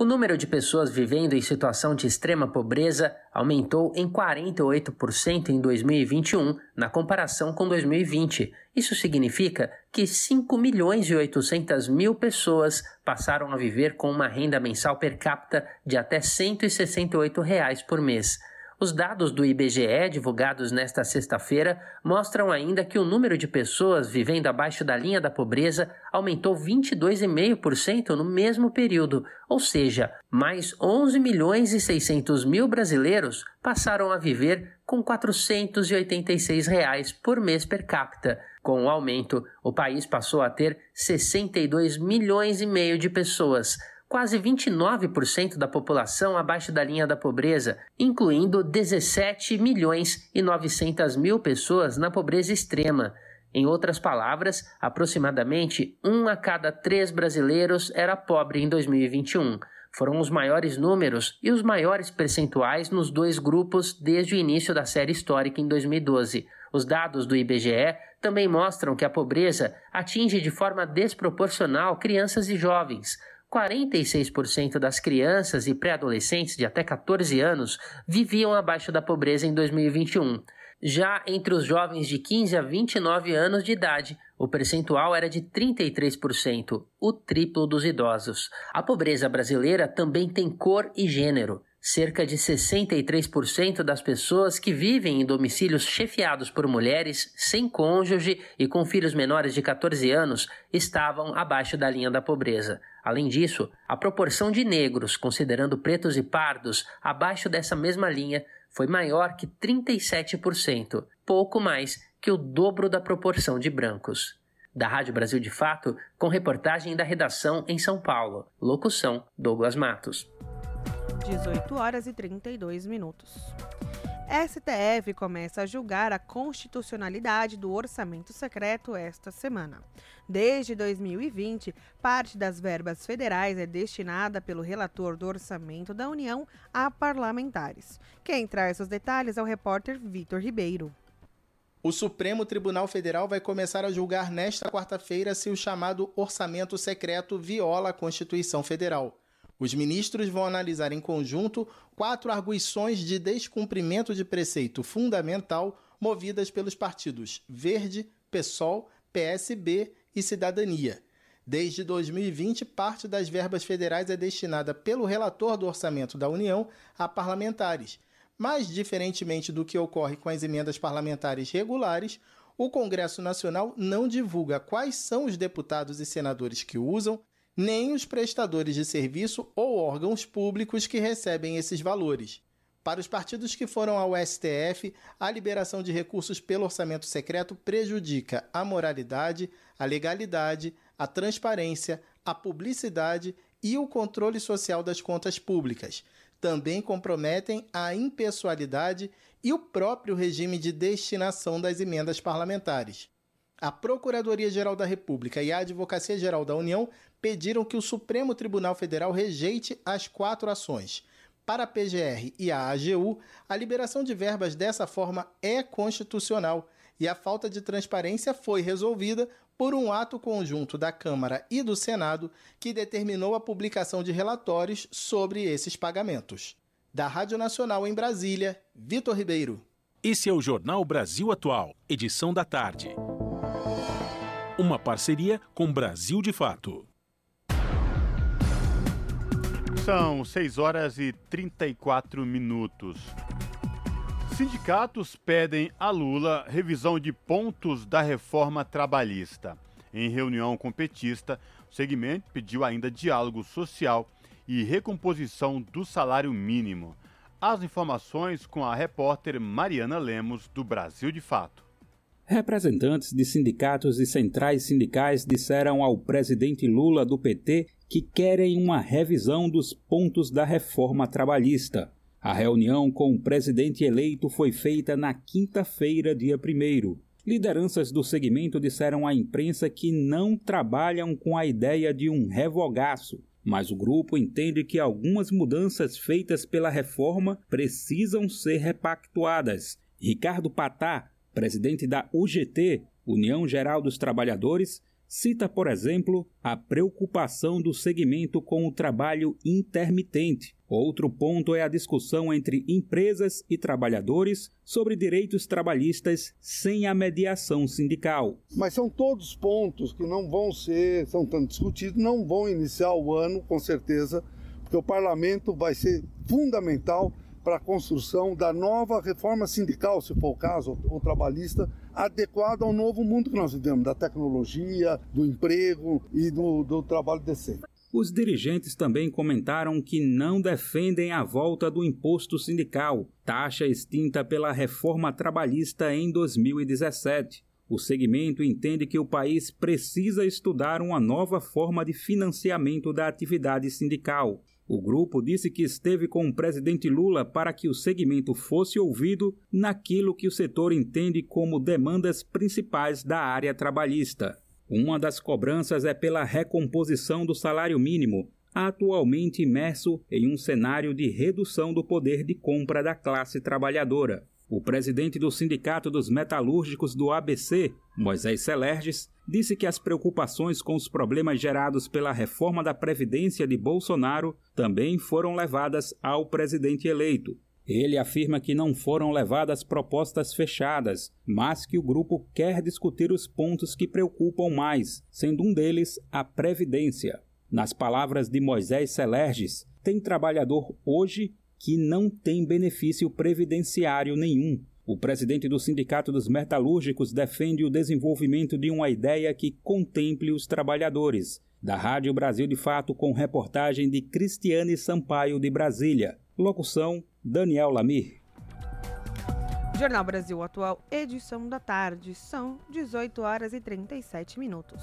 Speaker 13: O número de pessoas vivendo em situação de extrema pobreza aumentou em 48% em 2021, na comparação com 2020. Isso significa que 5 milhões e 800 mil pessoas passaram a viver com uma renda mensal per capita de até 168 reais por mês. Os dados do IBGE, divulgados nesta sexta-feira, mostram ainda que o número de pessoas vivendo abaixo da linha da pobreza aumentou 22,5% no mesmo período, ou seja, mais 11 milhões e 600 mil brasileiros passaram a viver com 486 reais por mês per capita. Com o aumento, o país passou a ter 62 milhões e meio de pessoas, quase 29% da população abaixo da linha da pobreza, incluindo 17 milhões e 900 mil pessoas na pobreza extrema. Em outras palavras, aproximadamente um a cada três brasileiros era pobre em 2021. Foram os maiores números e os maiores percentuais nos dois grupos desde o início da série histórica em 2012. Os dados do IBGE também mostram que a pobreza atinge de forma desproporcional crianças e jovens. 46% das crianças e pré-adolescentes de até 14 anos viviam abaixo da pobreza em 2021. Já entre os jovens de 15 a 29 anos de idade, o percentual era de 33%, o triplo dos idosos. A pobreza brasileira também tem cor e gênero. Cerca de 63% das pessoas que vivem em domicílios chefiados por mulheres, sem cônjuge e com filhos menores de 14 anos estavam abaixo da linha da pobreza. Além disso, a proporção de negros, considerando pretos e pardos, abaixo dessa mesma linha foi maior que 37%, pouco mais que o dobro da proporção de brancos. Da Rádio Brasil de Fato, com reportagem da redação em São Paulo. Locução: Douglas Matos.
Speaker 2: 18 horas e 32 minutos. STF começa a julgar a constitucionalidade do orçamento secreto esta semana. Desde 2020, parte das verbas federais é destinada pelo relator do orçamento da União a parlamentares. Quem traz os detalhes é o repórter Vitor Ribeiro.
Speaker 8: O Supremo Tribunal Federal vai começar a julgar nesta quarta-feira se o chamado orçamento secreto viola a Constituição Federal. Os ministros vão analisar em conjunto quatro arguições de descumprimento de preceito fundamental movidas pelos partidos Verde, PSOL, PSB e Cidadania. Desde 2020, parte das verbas federais é destinada pelo relator do orçamento da União a parlamentares. Mas, diferentemente do que ocorre com as emendas parlamentares regulares, o Congresso Nacional não divulga quais são os deputados e senadores que usam, nem os prestadores de serviço ou órgãos públicos que recebem esses valores. Para os partidos que foram ao STF, a liberação de recursos pelo orçamento secreto prejudica a moralidade, a legalidade, a transparência, a publicidade e o controle social das contas públicas. Também comprometem a impessoalidade e o próprio regime de destinação das emendas parlamentares. A Procuradoria-Geral da República e a Advocacia-Geral da União pediram que o Supremo Tribunal Federal rejeite as quatro ações. Para a PGR e a AGU, a liberação de verbas dessa forma é constitucional e a falta de transparência foi resolvida por um ato conjunto da Câmara e do Senado que determinou a publicação de relatórios sobre esses pagamentos. Da Rádio Nacional em Brasília, Vitor Ribeiro.
Speaker 3: Esse é o Jornal Brasil Atual, edição da tarde. Uma parceria com Brasil de Fato.
Speaker 1: São 6 horas e 34 minutos. Sindicatos pedem a Lula revisão de pontos da reforma trabalhista. Em reunião com petista, o segmento pediu ainda diálogo social e recomposição do salário mínimo. As informações com a repórter Mariana Lemos, do Brasil de Fato.
Speaker 7: Representantes de sindicatos e centrais sindicais disseram ao presidente Lula do PT que querem uma revisão dos pontos da reforma trabalhista. A reunião com o presidente eleito foi feita na quinta-feira, dia 1. Lideranças do segmento disseram à imprensa que não trabalham com a ideia de um revogaço, mas o grupo entende que algumas mudanças feitas pela reforma precisam ser repactuadas. Ricardo Patá, presidente da UGT, União Geral dos Trabalhadores, cita, por exemplo, a preocupação do segmento com o trabalho intermitente. Outro ponto é a discussão entre empresas e trabalhadores sobre direitos trabalhistas sem a mediação sindical.
Speaker 14: Mas são todos pontos que não vão ser, são tanto discutidos, não vão iniciar o ano, com certeza, porque o parlamento vai ser fundamental para a construção da nova reforma sindical, se for o caso, ou trabalhista, adequada ao novo mundo que nós vivemos, da tecnologia, do emprego e do, do trabalho decente.
Speaker 7: Os dirigentes também comentaram que não defendem a volta do imposto sindical, taxa extinta pela reforma trabalhista em 2017. O segmento entende que o país precisa estudar uma nova forma de financiamento da atividade sindical. O grupo disse que esteve com o presidente Lula para que o segmento fosse ouvido naquilo que o setor entende como demandas principais da área trabalhista. Uma das cobranças é pela recomposição do salário mínimo, atualmente imerso em um cenário de redução do poder de compra da classe trabalhadora. O presidente do Sindicato dos Metalúrgicos do ABC, Moisés Celerges, disse que as preocupações com os problemas gerados pela reforma da Previdência de Bolsonaro também foram levadas ao presidente eleito. Ele afirma que não foram levadas propostas fechadas, mas que o grupo quer discutir os pontos que preocupam mais, sendo um deles a Previdência. Nas palavras de Moisés Celerges, tem trabalhador hoje que não tem benefício previdenciário nenhum. O presidente do Sindicato dos Metalúrgicos defende o desenvolvimento de uma ideia que contemple os trabalhadores. Da Rádio Brasil de Fato, com reportagem de Cristiane Sampaio de Brasília. Locução: Daniel Lamir.
Speaker 2: Jornal Brasil Atual, edição da tarde. São 18 horas e 37 minutos.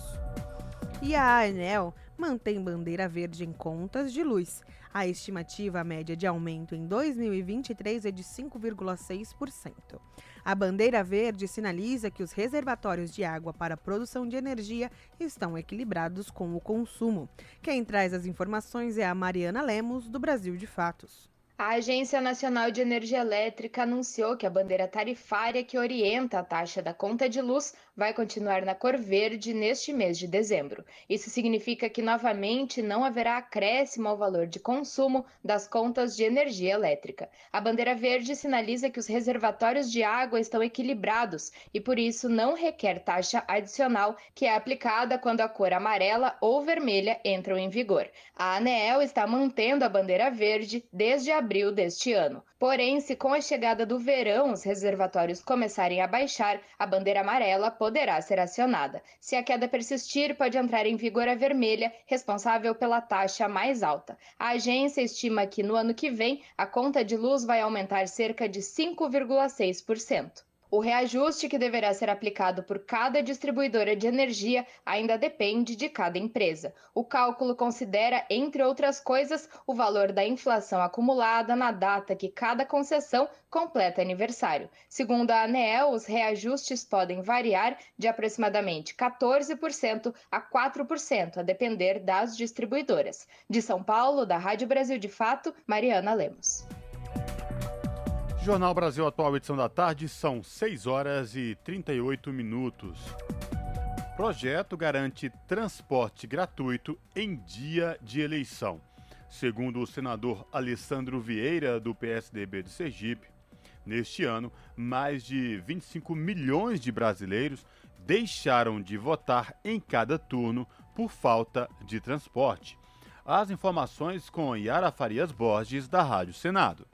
Speaker 2: E a ANEL mantém bandeira verde em contas de luz. A estimativa média de aumento em 2023 é de 5,6%. A bandeira verde sinaliza que os reservatórios de água para produção de energia estão equilibrados com o consumo. Quem traz as informações é a Mariana Lemos, do Brasil de Fatos.
Speaker 15: A Agência Nacional de Energia Elétrica anunciou que a bandeira tarifária que orienta a taxa da conta de luz vai continuar na cor verde neste mês de dezembro. Isso significa que novamente não haverá acréscimo ao valor de consumo das contas de energia elétrica. A bandeira verde sinaliza que os reservatórios de água estão equilibrados e por isso não requer taxa adicional que é aplicada quando a cor amarela ou vermelha entram em vigor. A ANEEL está mantendo a bandeira verde desde a abril deste ano. Porém, se com a chegada do verão os reservatórios começarem a baixar, a bandeira amarela poderá ser acionada. Se a queda persistir, pode entrar em vigor a vermelha, responsável pela taxa mais alta. A agência estima que no ano que vem a conta de luz vai aumentar cerca de 5,6%. O reajuste que deverá ser aplicado por cada distribuidora de energia ainda depende de cada empresa. O cálculo considera, entre outras coisas, o valor da inflação acumulada na data que cada concessão completa aniversário. Segundo a ANEEL, os reajustes podem variar de aproximadamente 14% a 4%, a depender das distribuidoras. De São Paulo, da Rádio Brasil de Fato, Mariana Lemos.
Speaker 1: Jornal Brasil Atual, edição da tarde, são 6 horas e 38 minutos. Projeto garante transporte gratuito em dia de eleição. Segundo o senador Alessandro Vieira, do PSDB de Sergipe, neste ano, mais de 25 milhões de brasileiros deixaram de votar em cada turno por falta de transporte. As informações com Yara Farias Borges, da Rádio Senado.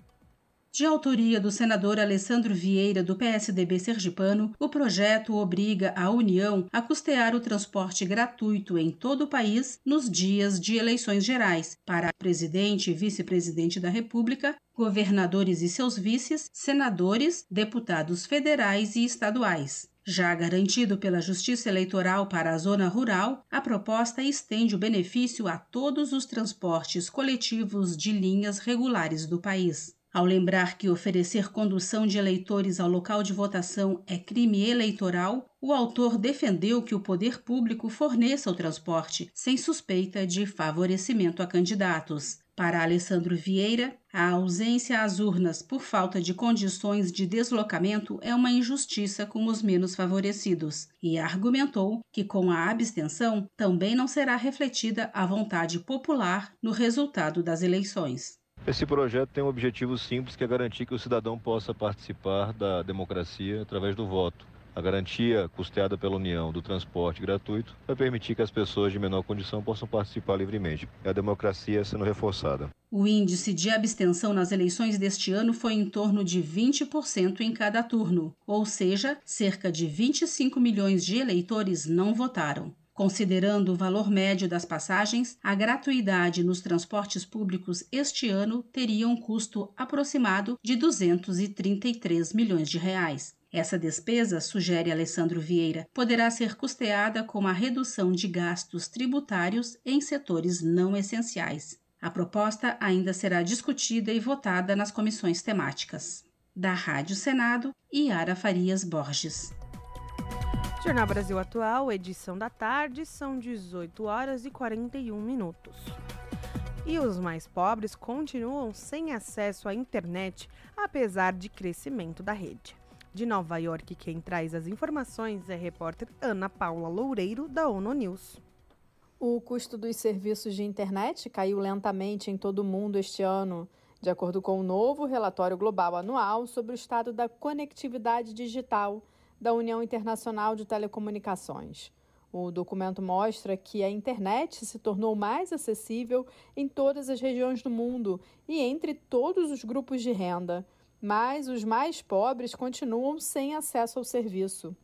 Speaker 16: De autoria do senador Alessandro Vieira, do PSDB sergipano, o projeto obriga a União a custear o transporte gratuito em todo o país nos dias de eleições gerais para presidente e vice-presidente da República, governadores e seus vices, senadores, deputados federais e estaduais. Já garantido pela Justiça Eleitoral para a zona rural, a proposta estende o benefício a todos os transportes coletivos de linhas regulares do país. Ao lembrar que oferecer condução de eleitores ao local de votação é crime eleitoral, o autor defendeu que o poder público forneça o transporte, sem suspeita de favorecimento a candidatos. Para Alessandro Vieira, a ausência às urnas por falta de condições de deslocamento é uma injustiça com os menos favorecidos e argumentou que, com a abstenção, também não será refletida a vontade popular no resultado das eleições.
Speaker 17: Esse projeto tem um objetivo simples, que é garantir que o cidadão possa participar da democracia através do voto. A garantia custeada pela União do transporte gratuito vai permitir que as pessoas de menor condição possam participar livremente. É a democracia sendo reforçada.
Speaker 16: O índice de abstenção nas eleições deste ano foi em torno de 20% em cada turno, ou seja, cerca de 25 milhões de eleitores não votaram. Considerando o valor médio das passagens, a gratuidade nos transportes públicos este ano teria um custo aproximado de 233 milhões de reais. Essa despesa, sugere Alessandro Vieira, poderá ser custeada com a redução de gastos tributários em setores não essenciais. A proposta ainda será discutida e votada nas comissões temáticas. Da Rádio Senado, Yara Farias Borges.
Speaker 2: Jornal Brasil Atual, edição da tarde, são 18 horas e 41 minutos. E os mais pobres continuam sem acesso à internet, apesar de crescimento da rede. De Nova York, quem traz as informações é a repórter Ana Paula Loureiro, da ONU News.
Speaker 18: O custo dos serviços de internet caiu lentamente em todo o mundo este ano, de acordo com o novo relatório global anual sobre o estado da conectividade digital da União Internacional de Telecomunicações. O documento mostra que a internet se tornou mais acessível em todas as regiões do mundo e entre todos os grupos de renda, mas os mais pobres continuam sem acesso ao serviço.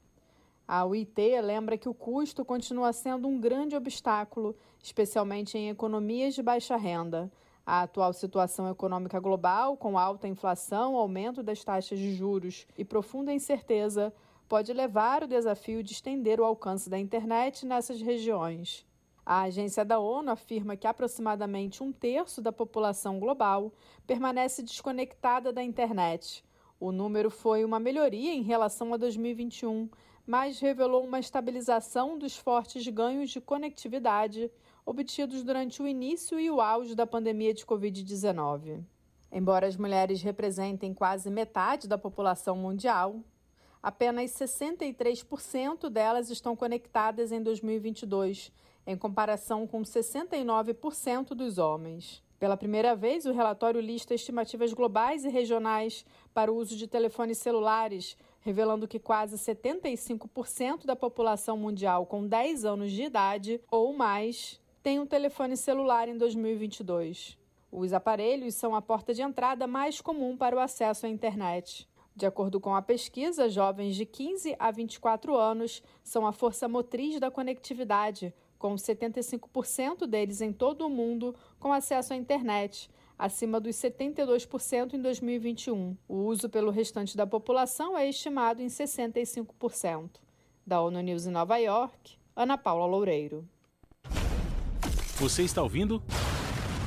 Speaker 18: A UIT lembra que o custo continua sendo um grande obstáculo, especialmente em economias de baixa renda. A atual situação econômica global, com alta inflação, aumento das taxas de juros e profunda incerteza, pode levar o desafio de estender o alcance da internet nessas regiões. A agência da ONU afirma que aproximadamente um terço da população global permanece desconectada da internet. O número foi uma melhoria em relação a 2021, mas revelou uma estabilização dos fortes ganhos de conectividade obtidos durante o início e o auge da pandemia de Covid-19. Embora as mulheres representem quase metade da população mundial, apenas 63% delas estão conectadas em 2022, em comparação com 69% dos homens. Pela primeira vez, o relatório lista estimativas globais e regionais para o uso de telefones celulares, revelando que quase 75% da população mundial com 10 anos de idade ou mais tem um telefone celular em 2022. Os aparelhos são a porta de entrada mais comum para o acesso à internet. De acordo com a pesquisa, jovens de 15 a 24 anos são a força motriz da conectividade, com 75% deles em todo o mundo com acesso à internet, acima dos 72% em 2021. O uso pelo restante da população é estimado em 65%. Da ONU News em Nova York, Ana Paula Loureiro.
Speaker 3: Você está ouvindo?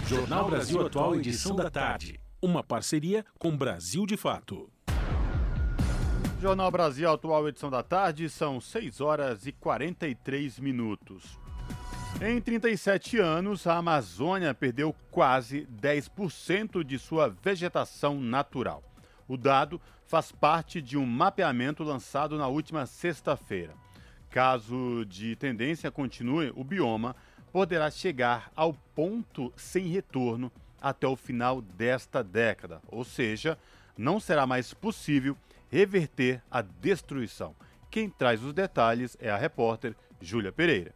Speaker 3: Jornal Brasil Atual, edição da tarde. Uma parceria com Brasil de Fato.
Speaker 1: Jornal Brasil Atual, edição da tarde, são 6 horas e 43 minutos. Em 37 anos, a Amazônia perdeu quase 10% de sua vegetação natural. O dado faz parte de um mapeamento lançado na última sexta-feira. Caso de tendência continue, o bioma poderá chegar ao ponto sem retorno até o final desta década, ou seja, não será mais possível reverter a destruição. Quem traz os detalhes é a repórter Júlia Pereira.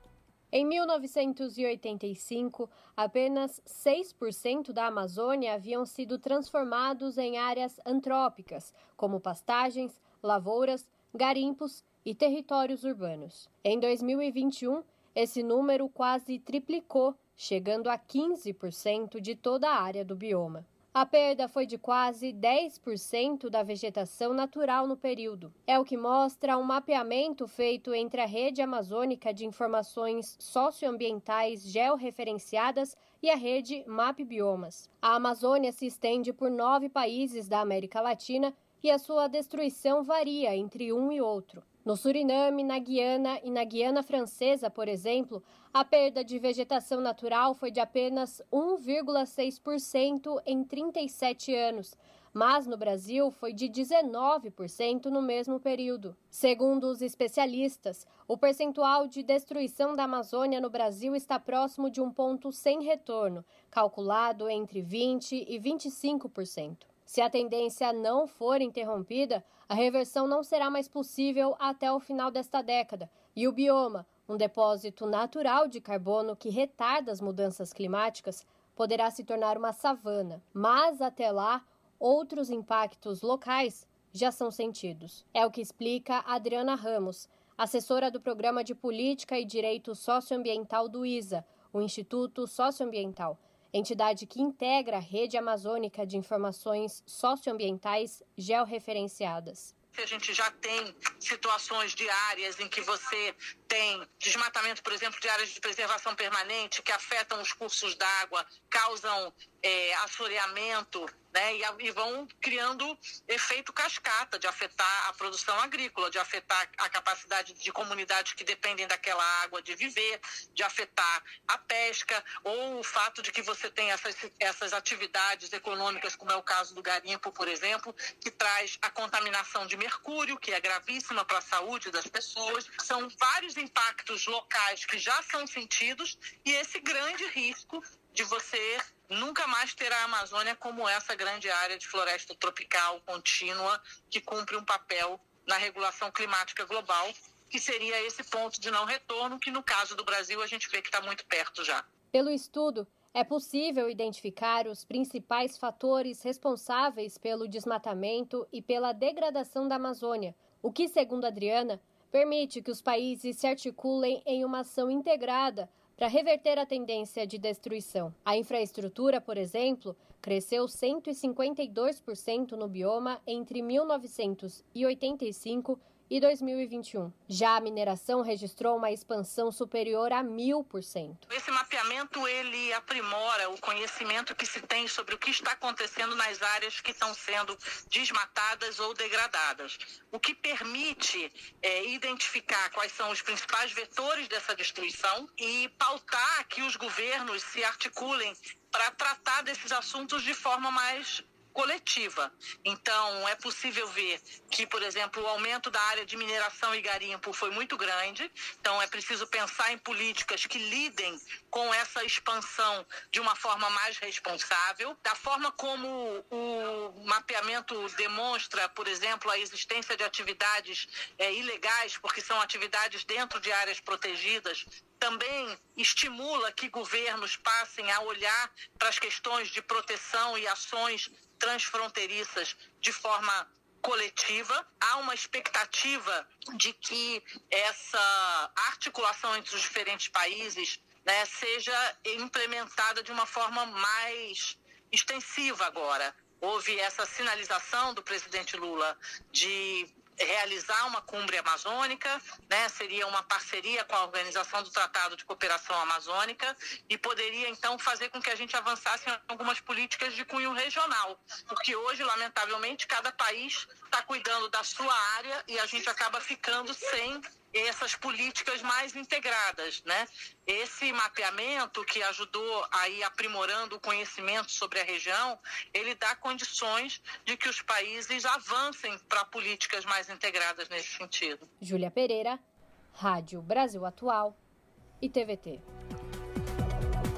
Speaker 4: Em 1985, apenas 6% da Amazônia haviam sido transformados em áreas antrópicas, como pastagens, lavouras, garimpos e territórios urbanos. Em 2021, esse número quase triplicou, chegando a 15% de toda a área do bioma. A perda foi de quase 10% da vegetação natural no período. É o que mostra um mapeamento feito entre a Rede Amazônica de Informações Socioambientais Georreferenciadas e a rede Map Biomas. A Amazônia se estende por nove países da América Latina e a sua destruição varia entre um e outro. No Suriname, na Guiana e na Guiana Francesa, por exemplo, a perda de vegetação natural foi de apenas 1,6% em 37 anos, mas no Brasil foi de 19% no mesmo período. Segundo os especialistas, o percentual de destruição da Amazônia no Brasil está próximo de um ponto sem retorno, calculado entre 20% e 25%. Se a tendência não for interrompida, a reversão não será mais possível até o final desta década, e o bioma, um depósito natural de carbono que retarda as mudanças climáticas, poderá se tornar uma savana. Mas até lá, outros impactos locais já são sentidos. É o que explica Adriana Ramos, assessora do Programa de Política e Direito Socioambiental do ISA, o Instituto Socioambiental entidade que integra a rede amazônica de informações socioambientais georreferenciadas.
Speaker 19: A gente já tem situações de áreas em que você tem desmatamento, por exemplo, de áreas de preservação permanente que afetam os cursos d'água, causam é, assoreamento, né, e, e, vão criando efeito cascata de afetar a produção agrícola, de afetar a capacidade de comunidades que dependem daquela água de viver, de afetar a pesca, ou o fato de que você tem essas, essas atividades econômicas, como é o caso do garimpo, por exemplo, que traz a contaminação de mercúrio, que é gravíssima para a saúde das pessoas. São vários impactos locais que já são sentidos e esse grande risco de você nunca mais ter a Amazônia como essa grande área de floresta tropical contínua que cumpre um papel na regulação climática global, que seria esse ponto de não retorno, que no caso do Brasil a gente vê que está muito perto já.
Speaker 4: Pelo estudo, é possível identificar os principais fatores responsáveis pelo desmatamento e pela degradação da Amazônia, o que, segundo Adriana, permite que os países se articulem em uma ação integrada para reverter a tendência de destruição. A infraestrutura, por exemplo, cresceu 152% no bioma entre 1985 e 2021. Já a mineração registrou uma expansão superior a mil por cento.
Speaker 19: Esse mapeamento ele aprimora o conhecimento que se tem sobre o que está acontecendo nas áreas que estão sendo desmatadas ou degradadas, o que permite é, identificar quais são os principais vetores dessa destruição e pautar que os governos se articulem para tratar desses assuntos de forma mais coletiva. Então, é possível ver que, por exemplo, o aumento da área de mineração e garimpo foi muito grande. Então, é preciso pensar em políticas que lidem com essa expansão de uma forma mais responsável. Da forma como o mapeamento demonstra, por exemplo, a existência de atividades é, ilegais, porque são atividades dentro de áreas protegidas, também estimula que governos passem a olhar para as questões de proteção e ações transfronteiriças de forma coletiva. Há uma expectativa de que essa articulação entre os diferentes países né, seja implementada de uma forma mais extensiva agora. Houve essa sinalização do presidente Lula de realizar uma cumbre amazônica, né? seria uma parceria com a Organização do Tratado de Cooperação Amazônica e poderia então fazer com que a gente avançasse em algumas políticas de cunho regional, porque hoje, lamentavelmente, cada país está cuidando da sua área e a gente acaba ficando sem essas políticas mais integradas, né? Esse mapeamento que ajudou a ir aprimorando o conhecimento sobre a região, ele dá condições de que os países avancem para políticas mais integradas nesse sentido.
Speaker 4: Júlia Pereira, Rádio Brasil Atual e TVT.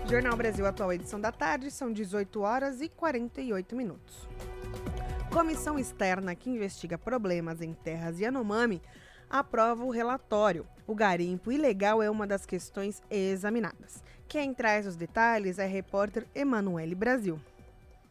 Speaker 2: Jornal Brasil Atual, edição da tarde, são 18 horas e 48 minutos. Comissão externa que investiga problemas em terras Yanomami aprova o relatório. O garimpo ilegal é uma das questões examinadas. Quem traz os detalhes é a repórter Emanuele Brasil.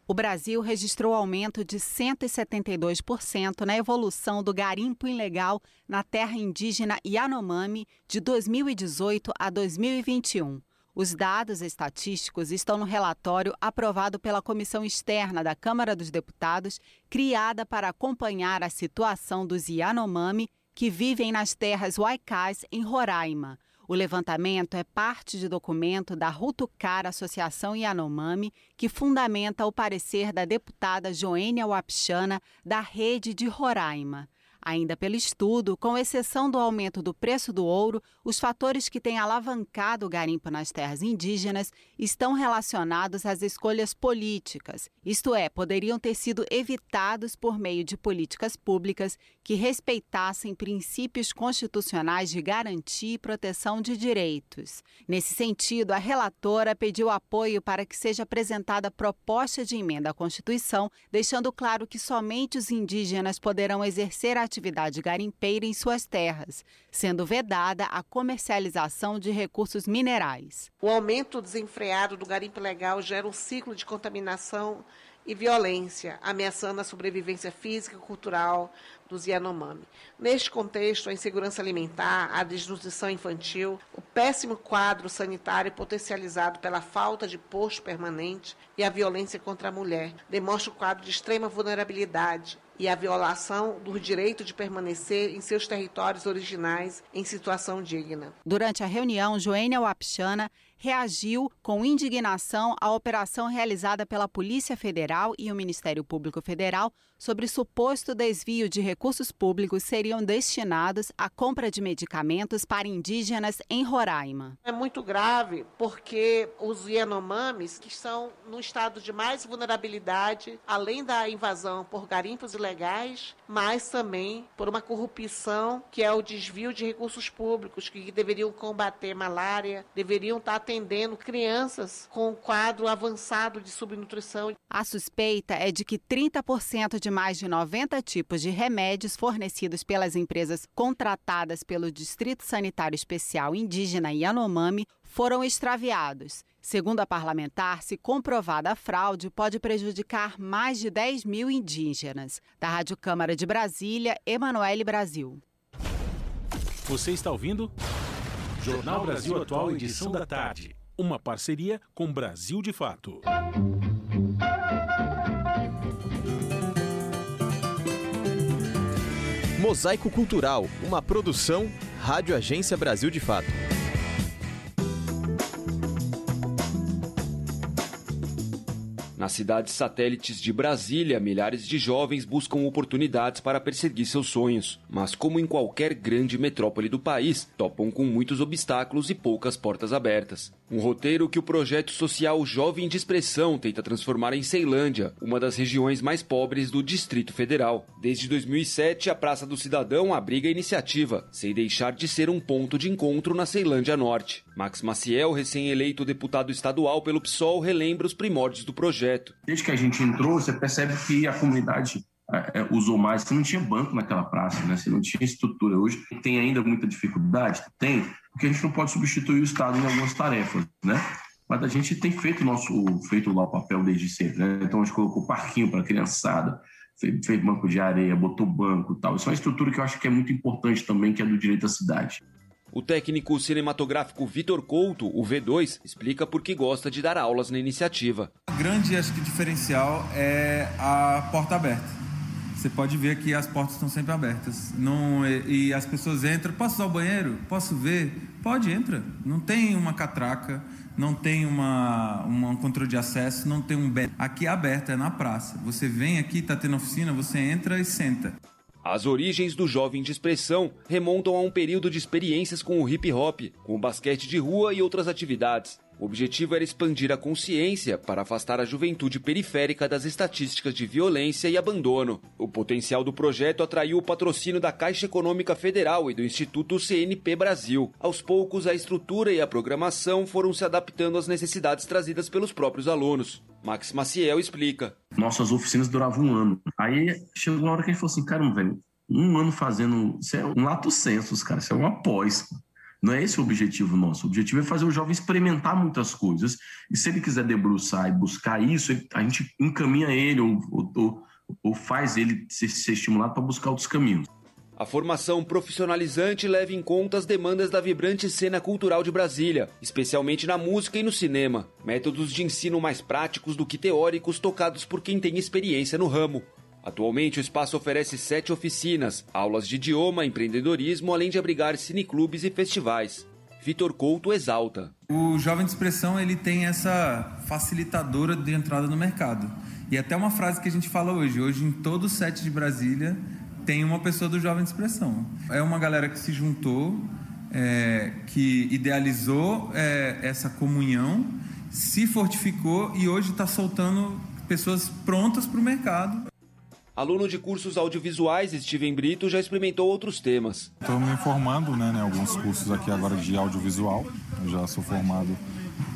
Speaker 20: O Brasil registrou aumento de 172% na evolução do garimpo ilegal na terra indígena Yanomami de 2018 a 2021. Os dados estatísticos estão no relatório aprovado pela Comissão Externa da Câmara dos Deputados, criada para acompanhar a situação dos Yanomami que vivem nas terras Waikais, em Roraima. O levantamento é parte de documento da Rutucar Associação Yanomami, que fundamenta o parecer da deputada Joênia Wapchana, da Rede de Roraima. Ainda pelo estudo, com exceção do aumento do preço do ouro, os fatores que têm alavancado o garimpo nas terras indígenas estão relacionados às escolhas políticas, isto é, poderiam ter sido evitados por meio de políticas públicas que respeitassem princípios constitucionais de garantia e proteção de direitos. Nesse sentido, a relatora pediu apoio para que seja apresentada proposta de emenda à Constituição, deixando claro que somente os indígenas poderão exercer a atividade garimpeira em suas terras, sendo vedada a comercialização de recursos minerais.
Speaker 21: O aumento desenfreado do garimpo legal gera um ciclo de contaminação e violência, ameaçando a sobrevivência física e cultural dos Yanomami. Neste contexto, a insegurança alimentar, a desnutrição infantil, o péssimo quadro sanitário potencializado pela falta de posto permanente e a violência contra a mulher demonstra o quadro de extrema vulnerabilidade e a violação do direito de permanecer em seus territórios originais em situação digna.
Speaker 20: Durante a reunião, Joênia Wapchana reagiu com indignação à operação realizada pela Polícia Federal e o Ministério Público Federal sobre suposto desvio de recursos públicos seriam destinados à compra de medicamentos para indígenas em Roraima.
Speaker 21: É muito grave porque os Yanomamis, que estão no estado de mais vulnerabilidade, além da invasão por garimpos ilegais, mas também por uma corrupção que é o desvio de recursos públicos que deveriam combater malária, deveriam estar atendendo crianças com quadro avançado de subnutrição.
Speaker 20: A suspeita é de que 30% de mais de 90 tipos de remédios fornecidos pelas empresas contratadas pelo Distrito Sanitário Especial Indígena Yanomami foram extraviados. Segundo a parlamentar, se comprovada a fraude, pode prejudicar mais de 10 mil indígenas. Da Rádio Câmara de Brasília, Emanuele Brasil.
Speaker 3: Você está ouvindo? Jornal Brasil Atual, edição da tarde. Uma parceria com Brasil de Fato.
Speaker 22: Mosaico Cultural, uma produção Rádio Agência Brasil de Fato.
Speaker 23: Nas cidades satélites de Brasília, milhares de jovens buscam oportunidades para perseguir seus sonhos. Mas, como em qualquer grande metrópole do país, topam com muitos obstáculos e poucas portas abertas. Um roteiro que o projeto social Jovem de Expressão tenta transformar em Ceilândia, uma das regiões mais pobres do Distrito Federal. Desde 2007, a Praça do Cidadão abriga a iniciativa, sem deixar de ser um ponto de encontro na Ceilândia Norte. Max Maciel, recém-eleito deputado estadual pelo PSOL, relembra os primórdios do projeto.
Speaker 24: Desde que a gente entrou, você percebe que a comunidade é, é, usou mais. Você não tinha banco naquela praça, né? Você não tinha estrutura. Hoje tem ainda muita dificuldade? Tem, porque a gente não pode substituir o Estado em algumas tarefas, né? Mas a gente tem feito nosso feito lá o papel desde sempre, né? Então a gente colocou parquinho para criançada, fez, fez banco de areia, botou banco e tal. Isso é uma estrutura que eu acho que é muito importante também, que é do direito à cidade.
Speaker 23: O técnico cinematográfico Vitor Couto, o V2, explica por que gosta de dar aulas na iniciativa.
Speaker 25: O grande acho que diferencial é a porta aberta. Você pode ver que as portas estão sempre abertas. Não, e, e as pessoas entram, posso usar o banheiro? Posso ver? Pode, entra. Não tem uma catraca, não tem uma, uma, um controle de acesso, não tem um... Aqui é aberto, é na praça. Você vem aqui, está tendo oficina, você entra e senta.
Speaker 23: As origens do jovem de expressão remontam a um período de experiências com o hip hop, com o basquete de rua e outras atividades. O objetivo era expandir a consciência para afastar a juventude periférica das estatísticas de violência e abandono. O potencial do projeto atraiu o patrocínio da Caixa Econômica Federal e do Instituto CNP Brasil. Aos poucos, a estrutura e a programação foram se adaptando às necessidades trazidas pelos próprios alunos. Max Maciel explica.
Speaker 24: Nossas oficinas duravam um ano. Aí chegou uma hora que a gente falou assim: caramba, velho, Um ano fazendo. Isso é um lato sensus, cara. Isso é uma pós. Não é esse o objetivo nosso. O objetivo é fazer o jovem experimentar muitas coisas. E se ele quiser debruçar e buscar isso, a gente encaminha ele ou, ou, ou faz ele ser, ser estimulado para buscar outros caminhos.
Speaker 23: A formação profissionalizante leva em conta as demandas da vibrante cena cultural de Brasília, especialmente na música e no cinema. Métodos de ensino mais práticos do que teóricos tocados por quem tem experiência no ramo. Atualmente, o espaço oferece sete oficinas, aulas de idioma, empreendedorismo, além de abrigar cineclubes e festivais. Vitor Couto exalta.
Speaker 25: O jovem de expressão ele tem essa facilitadora de entrada no mercado. E até uma frase que a gente fala hoje. Hoje, em todo o set de Brasília, tem uma pessoa do Jovem de Expressão. É uma galera que se juntou, é, que idealizou é, essa comunhão, se fortificou e hoje está soltando pessoas prontas para o mercado.
Speaker 23: Aluno de cursos audiovisuais, Steven Brito já experimentou outros temas.
Speaker 26: Estou me formando né, em alguns cursos aqui agora de audiovisual. Eu já sou formado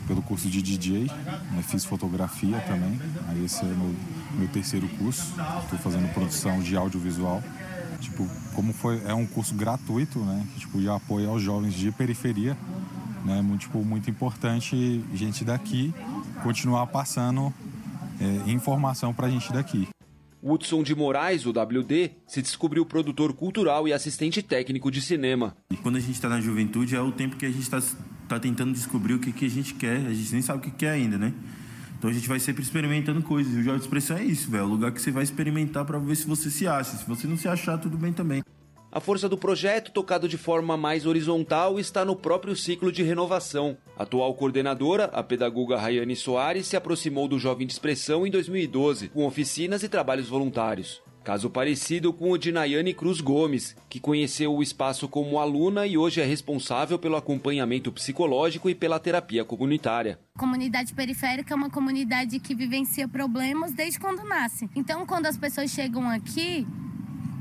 Speaker 26: pelo curso de DJ, né, fiz fotografia também. Aí esse é meu, meu terceiro curso. Estou fazendo produção de audiovisual. Tipo, como foi, é um curso gratuito, né? Que, tipo, de apoio aos jovens de periferia, né? Muito, tipo, muito importante gente daqui continuar passando é, informação para a gente daqui.
Speaker 23: Hudson de Moraes, o WD, se descobriu produtor cultural e assistente técnico de cinema.
Speaker 24: E quando a gente está na juventude é o tempo que a gente está tá tentando descobrir o que, que a gente quer, a gente nem sabe o que quer ainda, né? Então a gente vai sempre experimentando coisas. E o Jovem Expressão é isso, velho. É o lugar que você vai experimentar para ver se você se acha. Se você não se achar, tudo bem também.
Speaker 23: A força do projeto, tocado de forma mais horizontal, está no próprio ciclo de renovação. A atual coordenadora, a pedagoga Rayane Soares, se aproximou do Jovem de Expressão em 2012, com oficinas e trabalhos voluntários. Caso parecido com o de Nayane Cruz Gomes, que conheceu o espaço como aluna e hoje é responsável pelo acompanhamento psicológico e pela terapia comunitária.
Speaker 27: Comunidade periférica é uma comunidade que vivencia problemas desde quando nasce. Então, quando as pessoas chegam aqui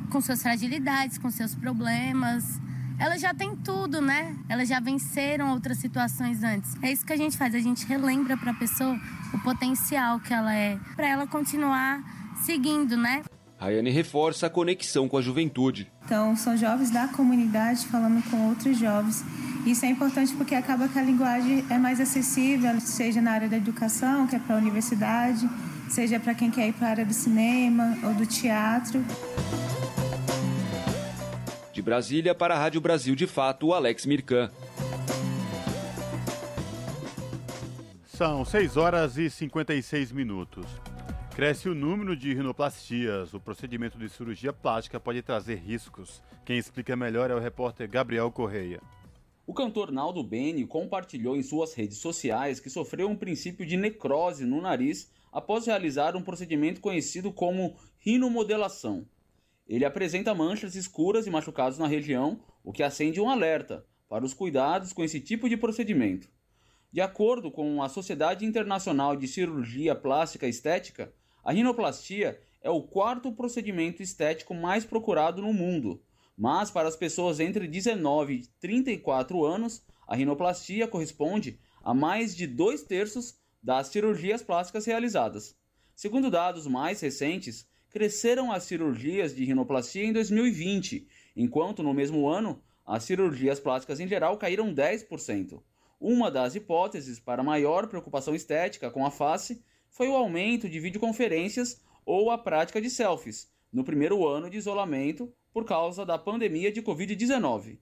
Speaker 27: com suas fragilidades, com seus problemas, elas já têm tudo, né? Elas já venceram outras situações antes. É isso que a gente faz, a gente relembra para a pessoa o potencial que ela é, para ela continuar seguindo, né?
Speaker 23: Rayane reforça a conexão com a juventude.
Speaker 28: Então, são jovens da comunidade falando com outros jovens. Isso é importante porque acaba que a linguagem é mais acessível, seja na área da educação, que é para a universidade, seja para quem quer ir para a área do cinema ou do teatro.
Speaker 23: De Brasília para a Rádio Brasil de Fato, Alex Mirkan.
Speaker 1: São 6 horas e 56 minutos. Cresce o número de rinoplastias. O procedimento de cirurgia plástica pode trazer riscos. Quem explica melhor é o repórter Gabriel Correia.
Speaker 29: O cantor Naldo Beni compartilhou em suas redes sociais que sofreu um princípio de necrose no nariz após realizar um procedimento conhecido como rinomodelação. Ele apresenta manchas escuras e machucados na região, o que acende um alerta para os cuidados com esse tipo de procedimento. De acordo com a Sociedade Internacional de Cirurgia Plástica Estética, a rinoplastia é o quarto procedimento estético mais procurado no mundo, mas para as pessoas entre 19 e 34 anos, a rinoplastia corresponde a mais de dois terços das cirurgias plásticas realizadas. Segundo dados mais recentes, cresceram as cirurgias de rinoplastia em 2020, enquanto no mesmo ano as cirurgias plásticas em geral caíram 10%. Uma das hipóteses para maior preocupação estética com a face foi o aumento de videoconferências ou a prática de selfies no primeiro ano de isolamento por causa da pandemia de Covid-19.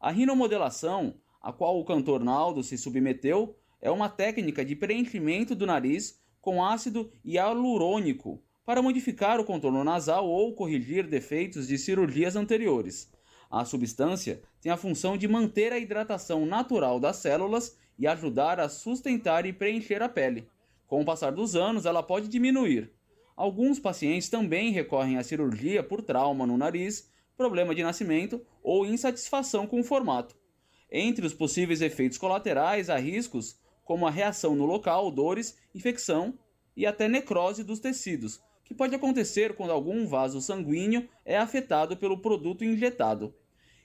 Speaker 29: A rinomodelação, a qual o cantor Naldo se submeteu, é uma técnica de preenchimento do nariz com ácido hialurônico para modificar o contorno nasal ou corrigir defeitos de cirurgias anteriores. A substância tem a função de manter a hidratação natural das células e ajudar a sustentar e preencher a pele. Com o passar dos anos, ela pode diminuir. Alguns pacientes também recorrem à cirurgia por trauma no nariz, problema de nascimento ou insatisfação com o formato. Entre os possíveis efeitos colaterais há riscos como a reação no local, dores, infecção e até necrose dos tecidos, que pode acontecer quando algum vaso sanguíneo é afetado pelo produto injetado.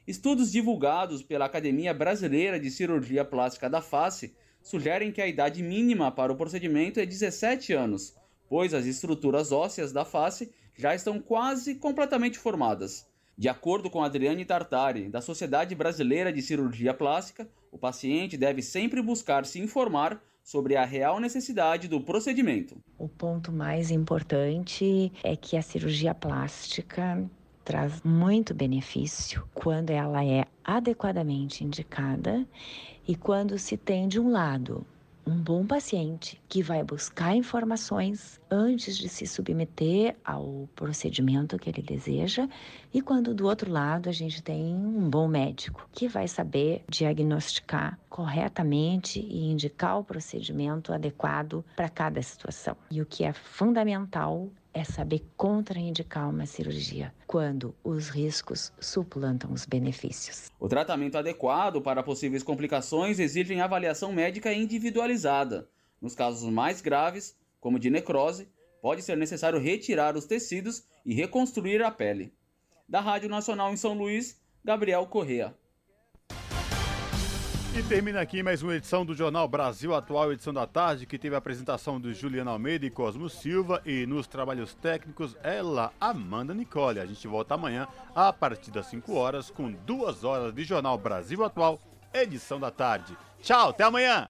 Speaker 29: Estudos divulgados pela Academia Brasileira de Cirurgia Plástica da Face sugerem que a idade mínima para o procedimento é 17 anos, pois as estruturas ósseas da face já estão quase completamente formadas. De acordo com Adriane Tartari, da Sociedade Brasileira de Cirurgia Plástica, o paciente deve sempre buscar se informar sobre a real necessidade do procedimento.
Speaker 30: O ponto mais importante é que a cirurgia plástica traz muito benefício quando ela é adequadamente indicada e quando se tem de um lado um bom paciente que vai buscar informações antes de se submeter ao procedimento que ele deseja, e quando do outro lado a gente tem um bom médico que vai saber diagnosticar corretamente e indicar o procedimento adequado para cada situação. E o que é fundamental é saber contraindicar uma cirurgia quando os riscos suplantam os benefícios.
Speaker 29: O tratamento adequado para possíveis complicações exige avaliação médica individualizada. Nos casos mais graves, como de necrose, pode ser necessário retirar os tecidos e reconstruir a pele. Da Rádio Nacional em São Luís, Gabriel Correa.
Speaker 1: E termina aqui mais uma edição do Jornal Brasil Atual, edição da tarde, que teve a apresentação do Juliano Almeida e Cosmo Silva e nos trabalhos técnicos ela, Amanda Nicole. A gente volta amanhã a partir das 5 horas com duas horas de Jornal Brasil Atual, edição da tarde. Tchau, até amanhã!